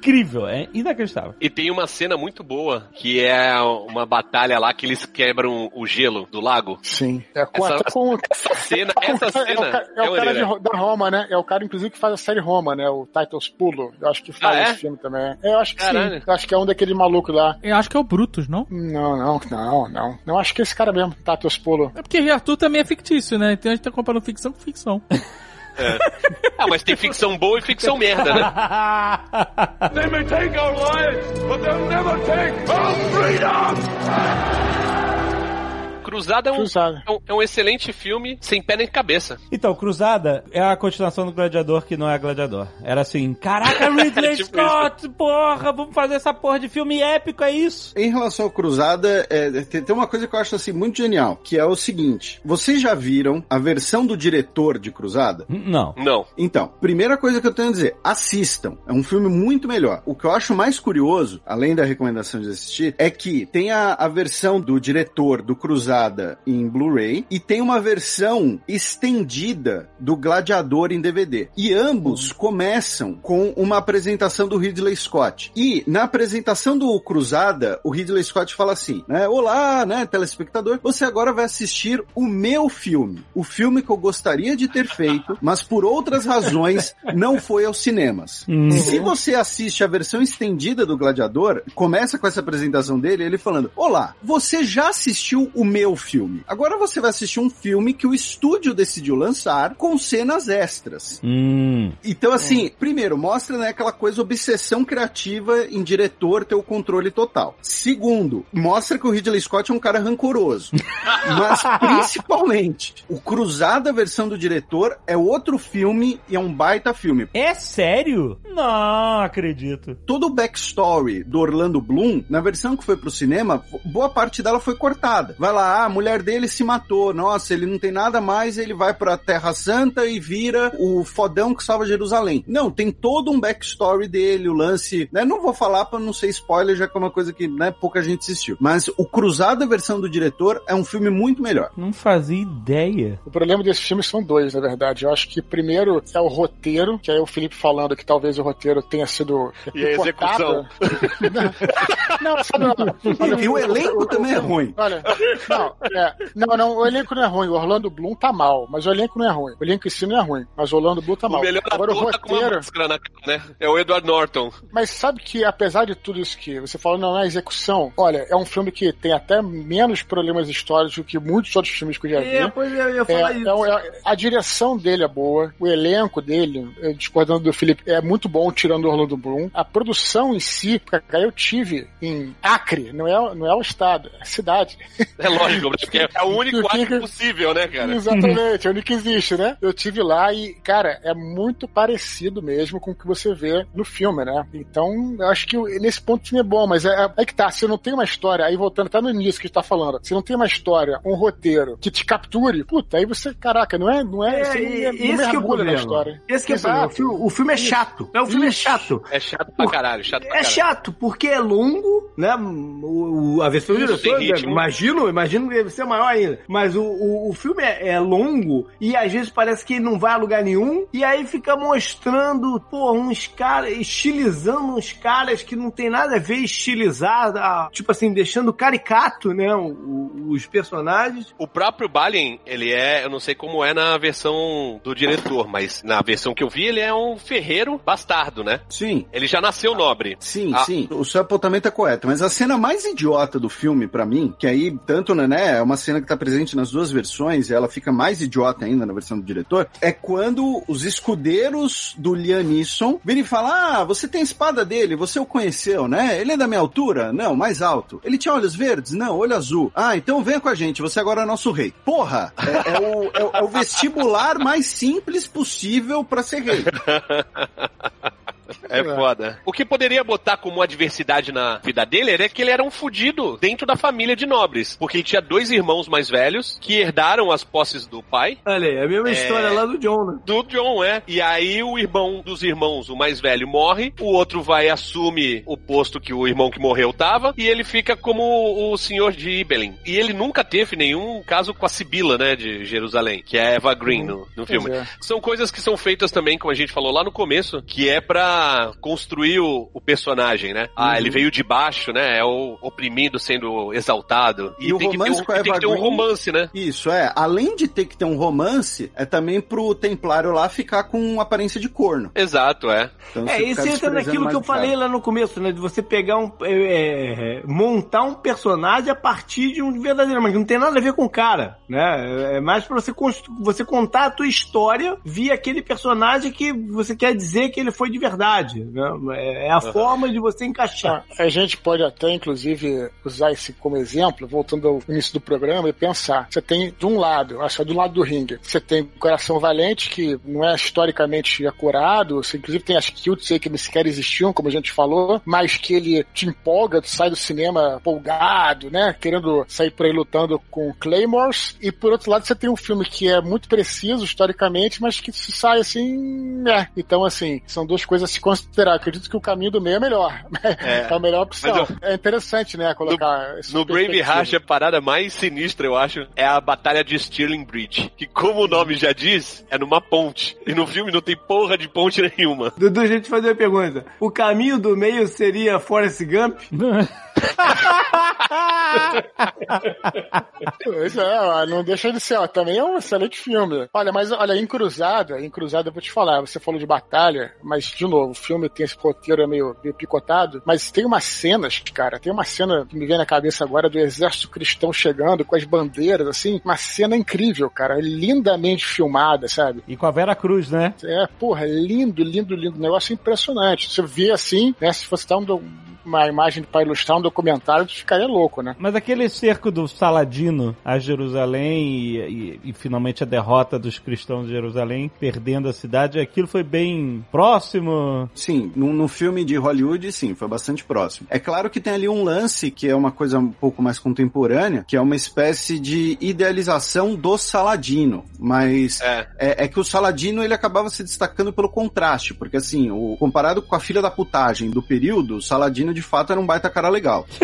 Speaker 1: é inacreditável.
Speaker 4: E tem uma cena muito boa, que é uma batalha lá que eles quebram o gelo do lago.
Speaker 2: Sim. É com,
Speaker 4: Essa-
Speaker 2: com,
Speaker 4: Essa cena, essa
Speaker 2: é o,
Speaker 4: cena
Speaker 2: ca- é o cara de da Roma, né? É o cara, inclusive, que faz a série Roma, né? O Titles Pulo. Eu acho que faz
Speaker 4: Ah, é?
Speaker 2: esse filme também. É, eu acho que
Speaker 4: Caralho.
Speaker 2: sim. Eu acho que é um daqueles malucos lá.
Speaker 6: Eu acho que é o Brutus, não?
Speaker 2: Não, não, não, não. Não acho que é esse cara mesmo, Titles Pulo.
Speaker 6: É porque Arthur também é fictício, né? Então a gente tá comparando ficção com ficção.
Speaker 4: Ah, mas tem ficção boa e ficção merda, né?
Speaker 7: They may take our lives, but they'll never take our freedom!
Speaker 4: Cruzada é um,
Speaker 2: Cruzada.
Speaker 4: é um, é um excelente filme sem pé nem cabeça.
Speaker 1: Então, Cruzada é a continuação do Gladiador que não é Gladiador. Era assim, caraca, Ridley
Speaker 4: Tipo
Speaker 1: Scott, porra, vamos fazer essa porra de filme épico, é isso?
Speaker 3: Em relação ao Cruzada, é, tem, tem uma coisa que eu acho assim muito genial, que é o seguinte: vocês já viram a versão do diretor de Cruzada?
Speaker 1: Não.
Speaker 4: Não.
Speaker 3: Então, primeira coisa que eu tenho a dizer, assistam. É um filme muito melhor. O que eu acho mais curioso, além da recomendação de assistir, é que tem a, a versão do diretor do Cruzada em Blu-ray e tem uma versão estendida do Gladiador em DVD. E ambos começam com uma apresentação do Ridley Scott. E na apresentação do Cruzada, o Ridley Scott fala assim, né? Olá, né, telespectador, você agora vai assistir o meu filme. O filme que eu gostaria de ter feito, mas por outras razões não foi aos cinemas. Se você assiste a versão estendida do Gladiador, começa com essa apresentação dele, ele falando: Olá, você já assistiu o meu filme. Agora você vai assistir um filme que o estúdio decidiu lançar com cenas extras.
Speaker 1: Hum.
Speaker 3: Então, assim, primeiro, mostra né, aquela coisa, obsessão criativa em diretor ter o controle total. Segundo, mostra que o Ridley Scott é um cara rancoroso. Mas, principalmente, o Cruzada, a versão do diretor, é outro filme e é um baita filme.
Speaker 1: É sério? Não acredito.
Speaker 3: Todo o backstory do Orlando Bloom, na versão que foi pro cinema, boa parte dela foi cortada. Vai lá, ah, a mulher dele se matou, nossa, ele não tem nada mais, ele vai pra Terra Santa e vira o fodão que salva Jerusalém. Não, tem todo um backstory dele, o lance, né? Não vou falar pra não ser spoiler, já que é uma coisa que, né, pouca gente assistiu. Mas o Cruzado, a versão do diretor, é um filme muito melhor.
Speaker 1: Não fazia ideia.
Speaker 2: O problema desse filme são dois, na verdade. Eu acho que primeiro é o roteiro, que aí o Felipe falando que talvez o roteiro tenha sido
Speaker 4: E a execução.
Speaker 2: não, sabe, olha,
Speaker 3: E o elenco também é ruim.
Speaker 2: Olha, não, Não, é, não, não, o elenco não é ruim. O Orlando Bloom tá mal, mas o elenco não é ruim. O elenco em si não é ruim, mas o Orlando Bloom tá
Speaker 4: O
Speaker 2: mal.
Speaker 4: melhor
Speaker 2: Agora o
Speaker 4: tá com uma
Speaker 2: roteiro.
Speaker 4: máscara na cara, né? É o Edward Norton.
Speaker 2: Mas sabe que, apesar de tudo isso que você falou, não, na execução, olha, é um filme que tem até menos problemas históricos do que muitos outros filmes que eu já vi.
Speaker 5: É, pois é, eu ia
Speaker 2: É,
Speaker 5: falar
Speaker 2: é,
Speaker 5: isso.
Speaker 2: é- a direção dele é boa, o elenco dele, discordando do Felipe, é muito bom, tirando o Orlando Bloom. A produção em si, porque eu tive em Acre, não é, não é o estado, é a cidade.
Speaker 4: É lógico, porque é o único ato possível, né, cara?
Speaker 2: Exatamente, é o único que existe, né? Eu tive lá e, cara, é muito parecido mesmo com o que você vê no filme, né? Então, eu acho que nesse ponto o filme é bom, mas é, é que tá, se não tem uma história, aí voltando, tá no início que a gente tá falando, se não tem uma história, um roteiro que te capture, puta, aí você, caraca, não é, não é,
Speaker 5: É,
Speaker 2: você não,
Speaker 5: e-
Speaker 2: não
Speaker 5: esse que é o
Speaker 2: mergulha na
Speaker 5: problema.
Speaker 2: história.
Speaker 5: Esse que é o problema. Filme, o filme é chato. É, o filme é chato.
Speaker 4: É chato pra caralho, chato pra
Speaker 5: É
Speaker 4: caralho.
Speaker 5: chato, porque é longo, né? O, o- a versão do diretor,
Speaker 4: ritmo.
Speaker 5: imagino, imagino que deve ser maior ainda. Mas o, o, o filme é, é longo e às vezes parece que ele não vai a lugar nenhum. E aí fica mostrando, pô, uns caras, estilizando uns caras que não tem nada a ver, estilizar, tipo assim, deixando caricato, né? o- o- os personagens.
Speaker 4: O próprio Balin, ele é, eu não sei como é na versão do diretor, mas na versão que eu vi, ele é um ferreiro bastardo, né?
Speaker 3: Sim.
Speaker 4: Ele já nasceu nobre.
Speaker 3: Sim,
Speaker 4: Ah.
Speaker 3: sim. O seu apontamento é correto. Mas a cena mais idiota do filme, pra mim, que aí, tanto, né, né, é uma cena que tá presente nas duas versões, e ela fica mais idiota ainda na versão do diretor, é quando os escudeiros do Liam Neeson virem e falam, ah, você tem a espada dele, você o conheceu, né? Ele é da minha altura? Não, mais alto. Ele tinha olhos verdes? Não, olho azul. Ah, então venha com a gente, você agora é nosso rei. Porra! É, é o, é é o vestibular mais simples possível pra ser rei.
Speaker 4: É foda. O que poderia botar como adversidade na vida dele era que ele era um fudido dentro da família de nobres. Porque ele tinha dois irmãos mais velhos que herdaram as posses do pai.
Speaker 5: Olha aí, a mesma
Speaker 4: É.
Speaker 5: história lá do John, né?
Speaker 4: Do John, é. E aí o irmão dos irmãos, o mais velho, morre, o outro vai e assume o posto que o irmão que morreu tava, e ele fica como o senhor de Ibelin. E ele nunca teve nenhum caso com a Sibila, né, de Jerusalém, que é Eva Green no, no filme.
Speaker 2: é.
Speaker 4: São coisas que são feitas também, como a gente falou lá no começo, que é pra construir o, o personagem, né? Ah,
Speaker 3: Uhum.
Speaker 4: ele veio de baixo, né? É o oprimido sendo exaltado.
Speaker 3: E o
Speaker 4: tem que ter
Speaker 3: romance
Speaker 4: um,
Speaker 3: com a
Speaker 4: tem que ter um
Speaker 3: Green-
Speaker 4: romance, né?
Speaker 3: Isso, é. Além de ter que ter um romance, é também pro Templário lá ficar com aparência de corno.
Speaker 4: Exato, é.
Speaker 3: Então,
Speaker 5: É, isso entra naquilo que eu
Speaker 3: o cara.
Speaker 5: falei lá no começo, né? De você pegar um. é, é, montar um personagem a partir de um verdadeiro, mas que não tem nada a ver com o cara, né? É mais pra você, você contar a tua história via aquele personagem que você quer dizer que ele foi de verdade, né? É a forma de você encaixar.
Speaker 2: A gente pode até, inclusive, usar esse como exemplo, voltando ao início do programa, e pensar. Você tem, de um lado, acho que é do lado do ringue, você tem o Coração Valente, que não é historicamente acurado, você, inclusive tem as kilts aí que nem sequer existiam, como a gente falou, mas que ele te empolga, tu sai do cinema empolgado, né? Querendo sair por aí lutando com Claymores. E por outro lado, você tem um filme que é muito preciso historicamente, mas que sai assim, né? Então, assim, são duas coisas a se considerar. Acredito que o caminho do meio é melhor. É, a melhor opção.
Speaker 4: Mas eu-
Speaker 2: É interessante, né? Colocar
Speaker 4: No
Speaker 2: em
Speaker 4: Brave. Heart, a parada mais sinistra, eu acho, é a Batalha de Stirling Bridge. Que, como o nome já diz, é numa ponte. E no filme não tem porra de ponte nenhuma.
Speaker 5: Dudu, a gente fazer uma pergunta. O caminho do meio seria Forrest Gump?
Speaker 2: Pois é, não deixa de ser, ó, também é um excelente filme. Olha, mas olha, em Cruzada, em Cruzada eu vou te falar, você falou de batalha, mas de novo, o filme tem esse roteiro meio, meio picotado, mas tem umas cenas, cara, tem uma cena que me vem na cabeça agora do exército cristão chegando com as bandeiras, assim, uma cena incrível, cara, lindamente filmada, sabe?
Speaker 1: E com a Vera Cruz, né?
Speaker 2: É, porra, lindo, lindo, lindo, negócio impressionante. Você vê assim, né, se fosse dar um uma imagem para ilustrar um documentário, tu ficaria louco, né?
Speaker 1: Mas aquele cerco do Saladino a Jerusalém e, e- e finalmente a derrota dos cristãos de Jerusalém, perdendo a cidade, aquilo foi bem próximo.
Speaker 3: Sim, no, no filme de Hollywood, sim, foi bastante próximo. É claro que tem ali um lance que é uma coisa um pouco mais contemporânea, que é uma espécie de idealização do Saladino. Mas
Speaker 4: É.
Speaker 3: é, é que o Saladino ele acabava se destacando pelo contraste, porque assim, o, comparado com a filha da putagem do período, o Saladino de fato era um baita cara legal.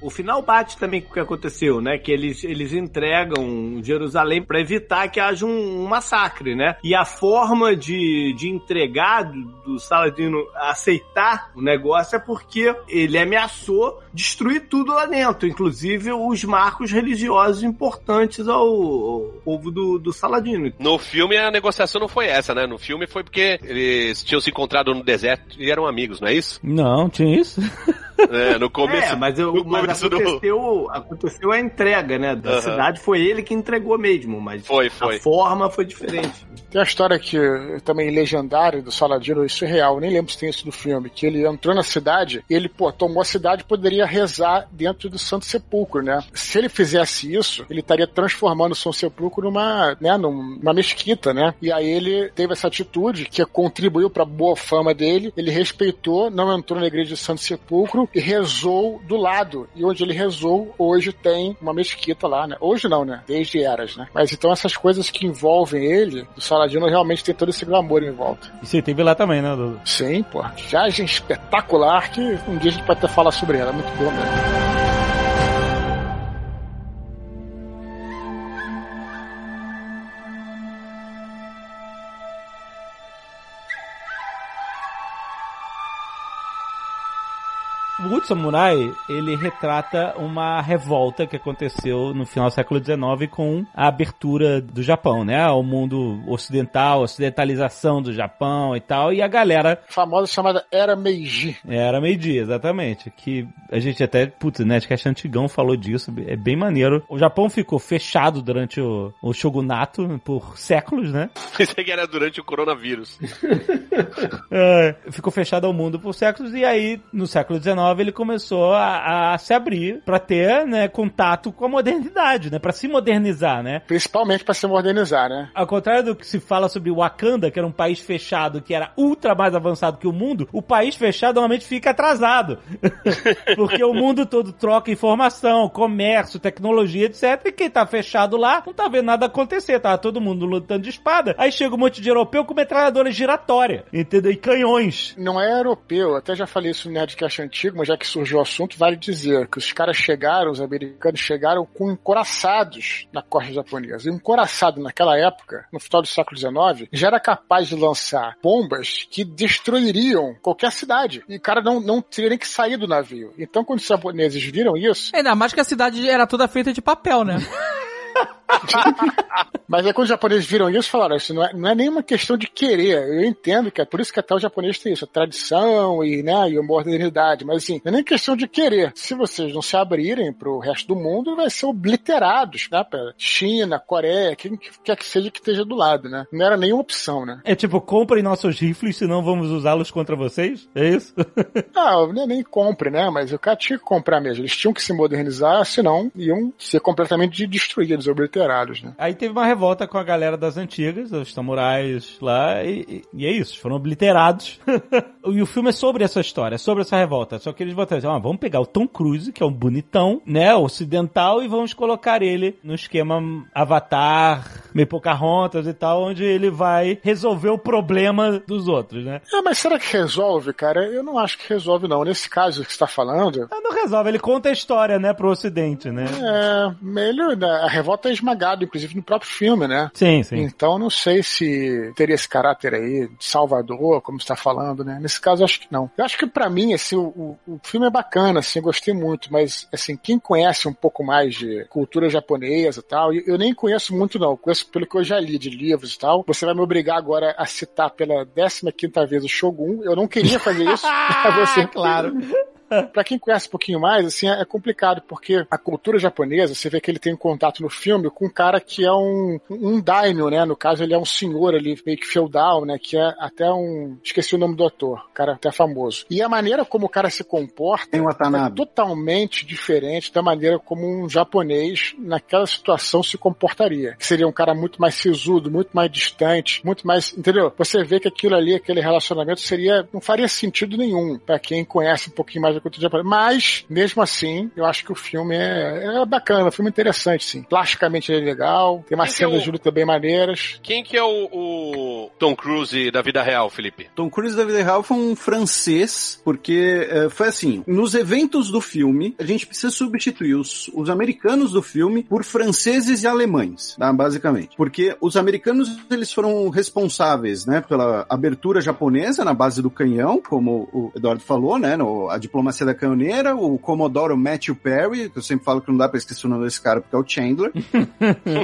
Speaker 5: O final bate também com o que aconteceu, né? Que eles, eles entregam Jerusalém para evitar que haja um, um, massacre, né? E a forma de, de entregar do, do Saladino aceitar o negócio é porque ele ameaçou destruir tudo lá dentro, inclusive os marcos religiosos importantes ao, ao povo do, do Saladino.
Speaker 4: No filme a negociação não foi essa, né? No filme foi porque eles tinham se encontrado no deserto e eram amigos, não é isso?
Speaker 1: Não, tinha isso.
Speaker 4: É, no começo.
Speaker 5: É, mas, eu, mas aconteceu, aconteceu a entrega, né? Da cidade foi ele que entregou mesmo, mas
Speaker 4: foi, foi.
Speaker 5: a forma foi diferente.
Speaker 2: Tem a história que também legendária do Saladino, isso é real, nem lembro se tem isso no filme, que ele entrou na cidade e ele, pô, tomou a cidade poderia rezar dentro do Santo Sepulcro, né? Se ele fizesse isso, ele estaria transformando o Santo Sepulcro numa, né, numa mesquita, né? E aí ele teve essa atitude que contribuiu para a boa fama dele, ele respeitou, não entrou na igreja do Santo Sepulcro e rezou do lado. E onde ele rezou, hoje tem uma mesquita lá, né? Hoje não, né? Desde eras, né? Mas então essas coisas que envolvem ele, o Saladino realmente tem todo esse glamour em volta.
Speaker 1: E você teve lá também, né, Dudu?
Speaker 2: Sim, pô. Viagem espetacular que um dia a gente pode até falar sobre ela. Muito bom mesmo.
Speaker 1: O Último Samurai, ele retrata uma revolta que aconteceu no final do século XIX com a abertura do Japão, né? O mundo ocidental, ocidentalização do Japão e tal, e a galera...
Speaker 2: A famosa chamada Era Meiji.
Speaker 1: Era Meiji, exatamente. Que a gente até, putz, né, acho que a Antigão falou disso, é bem maneiro. O Japão ficou fechado durante o, o shogunato por séculos, né?
Speaker 4: Pensei que era durante o coronavírus.
Speaker 1: é, ficou fechado ao mundo por séculos, e aí, no século XIX, ele começou a, a se abrir para ter, né, contato com a modernidade, né, para se modernizar, né?
Speaker 2: Principalmente para se modernizar, né?
Speaker 1: Ao contrário do que se fala sobre Wakanda, que era um país fechado, que era ultra mais avançado que o mundo, o país fechado normalmente fica atrasado. Porque o mundo todo troca informação, comércio, tecnologia, etc. E quem tá fechado lá não tá vendo nada acontecer, tá todo mundo lutando de espada. Aí chega um monte de europeu com metralhadora giratória, entendeu? E canhões.
Speaker 2: Não é europeu, até já falei isso no Nerdcast antigo, mas já que surgiu o assunto, vale dizer que os caras chegaram, os americanos chegaram com encoraçados na costa japonesa. E um encoraçado naquela época, no final do século XIX, já era capaz de lançar bombas que destruiriam qualquer cidade. E o cara não, não teria nem que sair do navio. Então, quando os japoneses viram isso.
Speaker 6: Ainda mais que a cidade era toda feita de papel, né?
Speaker 2: Mas aí quando os japoneses viram isso, falaram, isso não é, não é nenhuma questão de querer. Eu entendo que é por isso que até o japonês tem isso, a tradição e, né, e a modernidade. Mas assim, não é nem questão de querer. Se vocês não se abrirem pro resto do mundo, vai ser obliterados, né? Pra China, Coreia, quem quer que seja que esteja do lado, né? Não era nenhuma opção, né?
Speaker 1: É tipo, comprem nossos rifles, senão vamos usá-los contra vocês? É isso?
Speaker 2: não, nem, nem compre, né? Mas o cara tinha que comprar mesmo. Eles tinham que se modernizar, senão iam ser completamente destruídos, obliterados, né?
Speaker 1: Aí teve uma revolta com a galera das antigas, os samurais lá, e, e é isso, foram obliterados. e o filme é sobre essa história, é sobre essa revolta. Só que eles botaram assim, ah, vamos pegar o Tom Cruise, que é um bonitão, né, ocidental, e vamos colocar ele no esquema Avatar, meio Pocahontas e tal, onde ele vai resolver o problema dos outros, né?
Speaker 2: Ah, mas será que resolve, cara? Eu não acho que resolve, não. Nesse caso que você tá falando...
Speaker 1: Ah, não resolve, ele conta a história, né, pro ocidente, né?
Speaker 2: É, melhor, né? a revolta é esmagada, inclusive no próprio filme, né?
Speaker 1: Sim, sim.
Speaker 2: Então não sei se teria esse caráter aí de Salvador, como está falando, né? Nesse caso acho que não. Eu acho que para mim assim o, o, filme é bacana, assim, gostei muito, mas assim quem conhece um pouco mais de cultura japonesa e tal, eu, eu nem conheço muito não, conheço pelo que eu já li de livros e tal. Você vai me obrigar agora a citar pela 15 quinta vez o Shogun. Eu não queria fazer isso. você,
Speaker 1: claro.
Speaker 2: Pra quem conhece um pouquinho mais, assim, é complicado, porque a cultura japonesa, você vê que ele tem um contato no filme com um cara que é um, um daimyo, né? No caso, ele é um senhor ali, meio que feudal, né? Que é até um. Esqueci o nome do ator, cara até famoso. E a maneira como o cara se comporta é totalmente diferente da maneira como um japonês naquela situação se comportaria. Que seria um cara muito mais sisudo, muito mais distante, muito mais. Entendeu? Você vê que aquilo ali, aquele relacionamento seria. não faria sentido nenhum para quem conhece um pouquinho mais Mas, mesmo assim, eu acho que o filme é, é bacana, é um filme interessante, sim. Plasticamente ele é legal, tem umas
Speaker 4: Quem que é
Speaker 2: cenas
Speaker 4: o-
Speaker 2: de luta bem maneiras.
Speaker 4: Quem que é o, o Tom Cruise da vida real, Felipe?
Speaker 3: Tom Cruise da vida real foi um francês, porque eh, foi assim, nos eventos do filme, a gente precisa substituir os, os americanos do filme por franceses e alemães, tá? basicamente. Porque os americanos, eles foram responsáveis, né, pela abertura japonesa na base do canhão, como o Eduardo falou, né, no, a diplomacia da canhoneira, o Commodore Matthew Perry, que eu sempre falo que não dá pra esquecer o nome desse cara porque é o Chandler.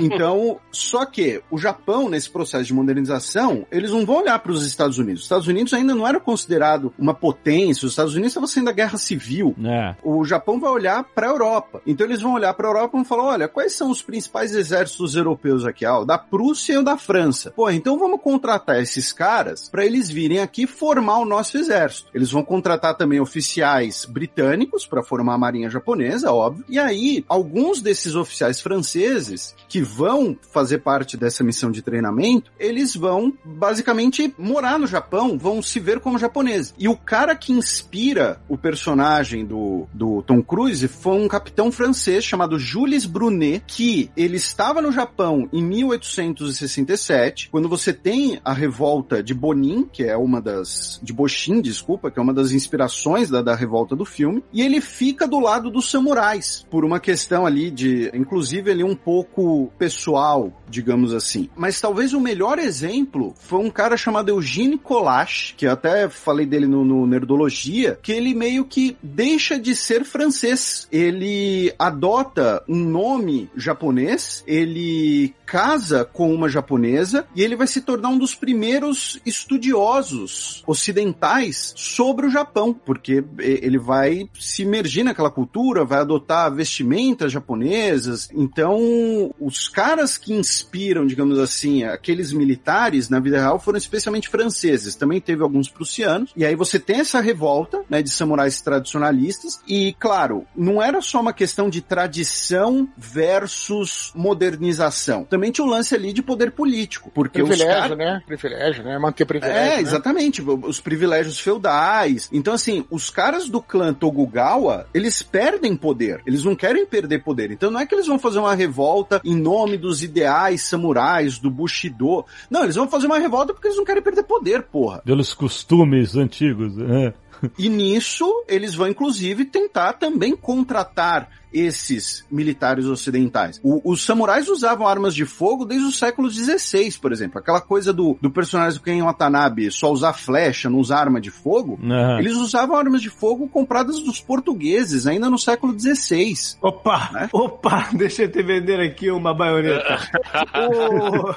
Speaker 3: Então, só que o Japão, nesse processo de modernização, eles não vão olhar para os Estados Unidos. Os Estados Unidos ainda não era considerado uma potência, os Estados Unidos estavam sendo a guerra civil.
Speaker 1: É.
Speaker 3: O Japão vai olhar para a Europa. Então eles vão olhar para a Europa e vão falar: olha, quais são os principais exércitos europeus aqui? Ah, o da Prússia e o da França. Pô, então vamos contratar esses caras para eles virem aqui formar o nosso exército. Eles vão contratar também oficiais britânicos para formar a marinha japonesa, óbvio. E aí, alguns desses oficiais franceses que vão fazer parte dessa missão de treinamento, eles vão basicamente morar no Japão, vão se ver como japoneses. E o cara que inspira o personagem do, do Tom Cruise foi um capitão francês chamado Jules Brunet, que ele estava no Japão em 1867, quando você tem a revolta de Bonin, que é uma das. de Boshin, desculpa, que é uma das inspirações da, da revolta do filme, e ele fica do lado dos samurais, por uma questão ali de. inclusive ele um pouco pessoal, digamos assim. Mas talvez o melhor exemplo foi um cara chamado Eugene Colache, que eu até falei dele no, no Nerdologia, que ele meio que deixa de ser francês. Ele adota um nome japonês, ele casa com uma japonesa e ele vai se tornar um dos primeiros estudiosos ocidentais sobre o Japão, porque ele vai se imergir naquela cultura, vai adotar vestimentas japonesas. Então, os caras que inspiram, digamos assim, aqueles militares na vida real foram especialmente franceses. Também teve alguns prussianos. E aí você tem essa revolta, né, de samurais tradicionalistas. E, claro, não era só uma questão de tradição versus modernização. Também tinha um lance ali de poder político, porque os
Speaker 2: Privilégio,
Speaker 3: caras
Speaker 2: né? Privilégio, né? Manter privilégio.
Speaker 3: é,
Speaker 2: né?
Speaker 3: exatamente. Os privilégios feudais. Então, assim, os caras do clã Tokugawa, eles perdem poder. Eles não querem perder poder. Então, não é que eles vão fazer uma revolta em nome dos ideais samurais, do Bushido. Não, eles vão fazer uma revolta porque eles não querem perder poder, porra.
Speaker 1: Pelos costumes antigos. É.
Speaker 3: E nisso, eles vão, inclusive, tentar também contratar esses militares ocidentais. O- os samurais usavam armas de fogo desde o século XVI, por exemplo. Aquela coisa do, do personagem do Ken Watanabe só usar flecha, não usar arma de fogo.
Speaker 1: Aham.
Speaker 3: Eles usavam armas de fogo compradas dos portugueses, ainda no século XVI.
Speaker 5: Opa!
Speaker 3: Né?
Speaker 5: Opa! Deixa eu te vender aqui uma baioneta. Ô,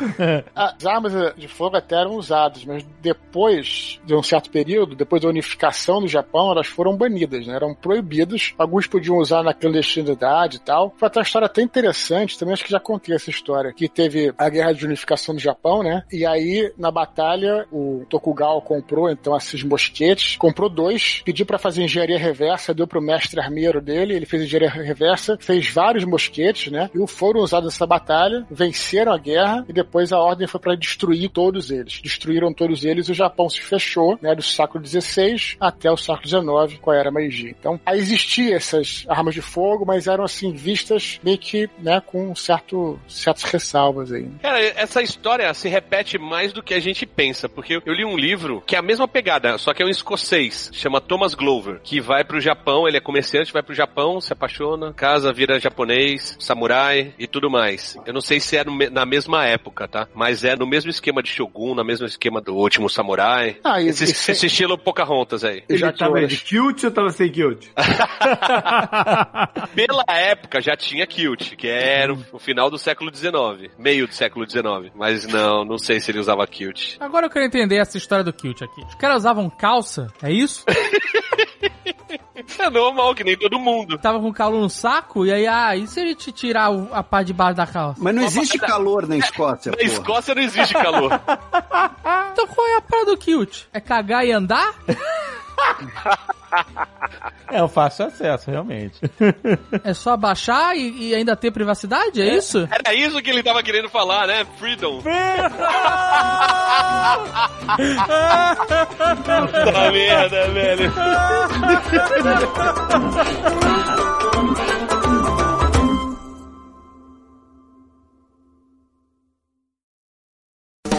Speaker 2: As armas de fogo até eram usadas, mas depois de um certo período, depois da unificação do Japão, elas foram banidas, né? Eram proibidas. Alguns podiam usar na clandestinidade e tal. Foi até uma história até interessante, também acho que já contei essa história, que teve a guerra de unificação do Japão, né? E aí, na batalha, o Tokugawa comprou, então, esses mosquetes, comprou dois, pediu pra fazer engenharia reversa, deu pro mestre armeiro dele, ele fez engenharia reversa, fez vários mosquetes, né? E foram usados nessa batalha, venceram a guerra e depois a ordem foi pra destruir todos eles. Destruíram todos eles e o Japão se fechou, né? Do século XVI até o século XIX com a era Meiji. Então, aí existiam essas armas de fogo, mas eram assim vistas meio que, né, com um certo certas ressalvas aí.
Speaker 4: Cara, essa história se repete mais do que a gente pensa, porque eu li um livro que é a mesma pegada, só que é um escocês, chama Thomas Glover, que vai pro Japão, ele é comerciante, vai pro Japão, se apaixona, casa, vira japonês, samurai e tudo mais. Eu não sei se é na mesma época, tá? Mas é no mesmo esquema de Shogun, no mesmo esquema do Último Samurai.
Speaker 2: Ah,
Speaker 4: esse,
Speaker 2: e se-
Speaker 4: esse estilo Pocahontas aí.
Speaker 5: Ele
Speaker 2: Já
Speaker 5: tava de cute ou tava sem cute?
Speaker 4: Pela época já tinha kilt, que era o, final do século XIX, meio do século XIX. Mas não, não sei se ele usava kilt.
Speaker 6: Agora eu quero entender essa história do kilt aqui. Os caras usavam calça, é isso?
Speaker 4: É normal, que nem todo mundo.
Speaker 6: Tava com calor no saco, e aí, ah, e se a gente tirar o- a parte de baixo da calça?
Speaker 3: Mas não existe calor na Escócia,
Speaker 4: Na
Speaker 3: porra.
Speaker 4: Escócia não existe calor.
Speaker 6: Então qual é a parada do kilt? É cagar e andar?
Speaker 1: É o fácil acesso, realmente.
Speaker 6: É só baixar e, e ainda ter privacidade? É, isso?
Speaker 4: Era isso que ele tava querendo falar, né? Freedom. Puta merda, velho.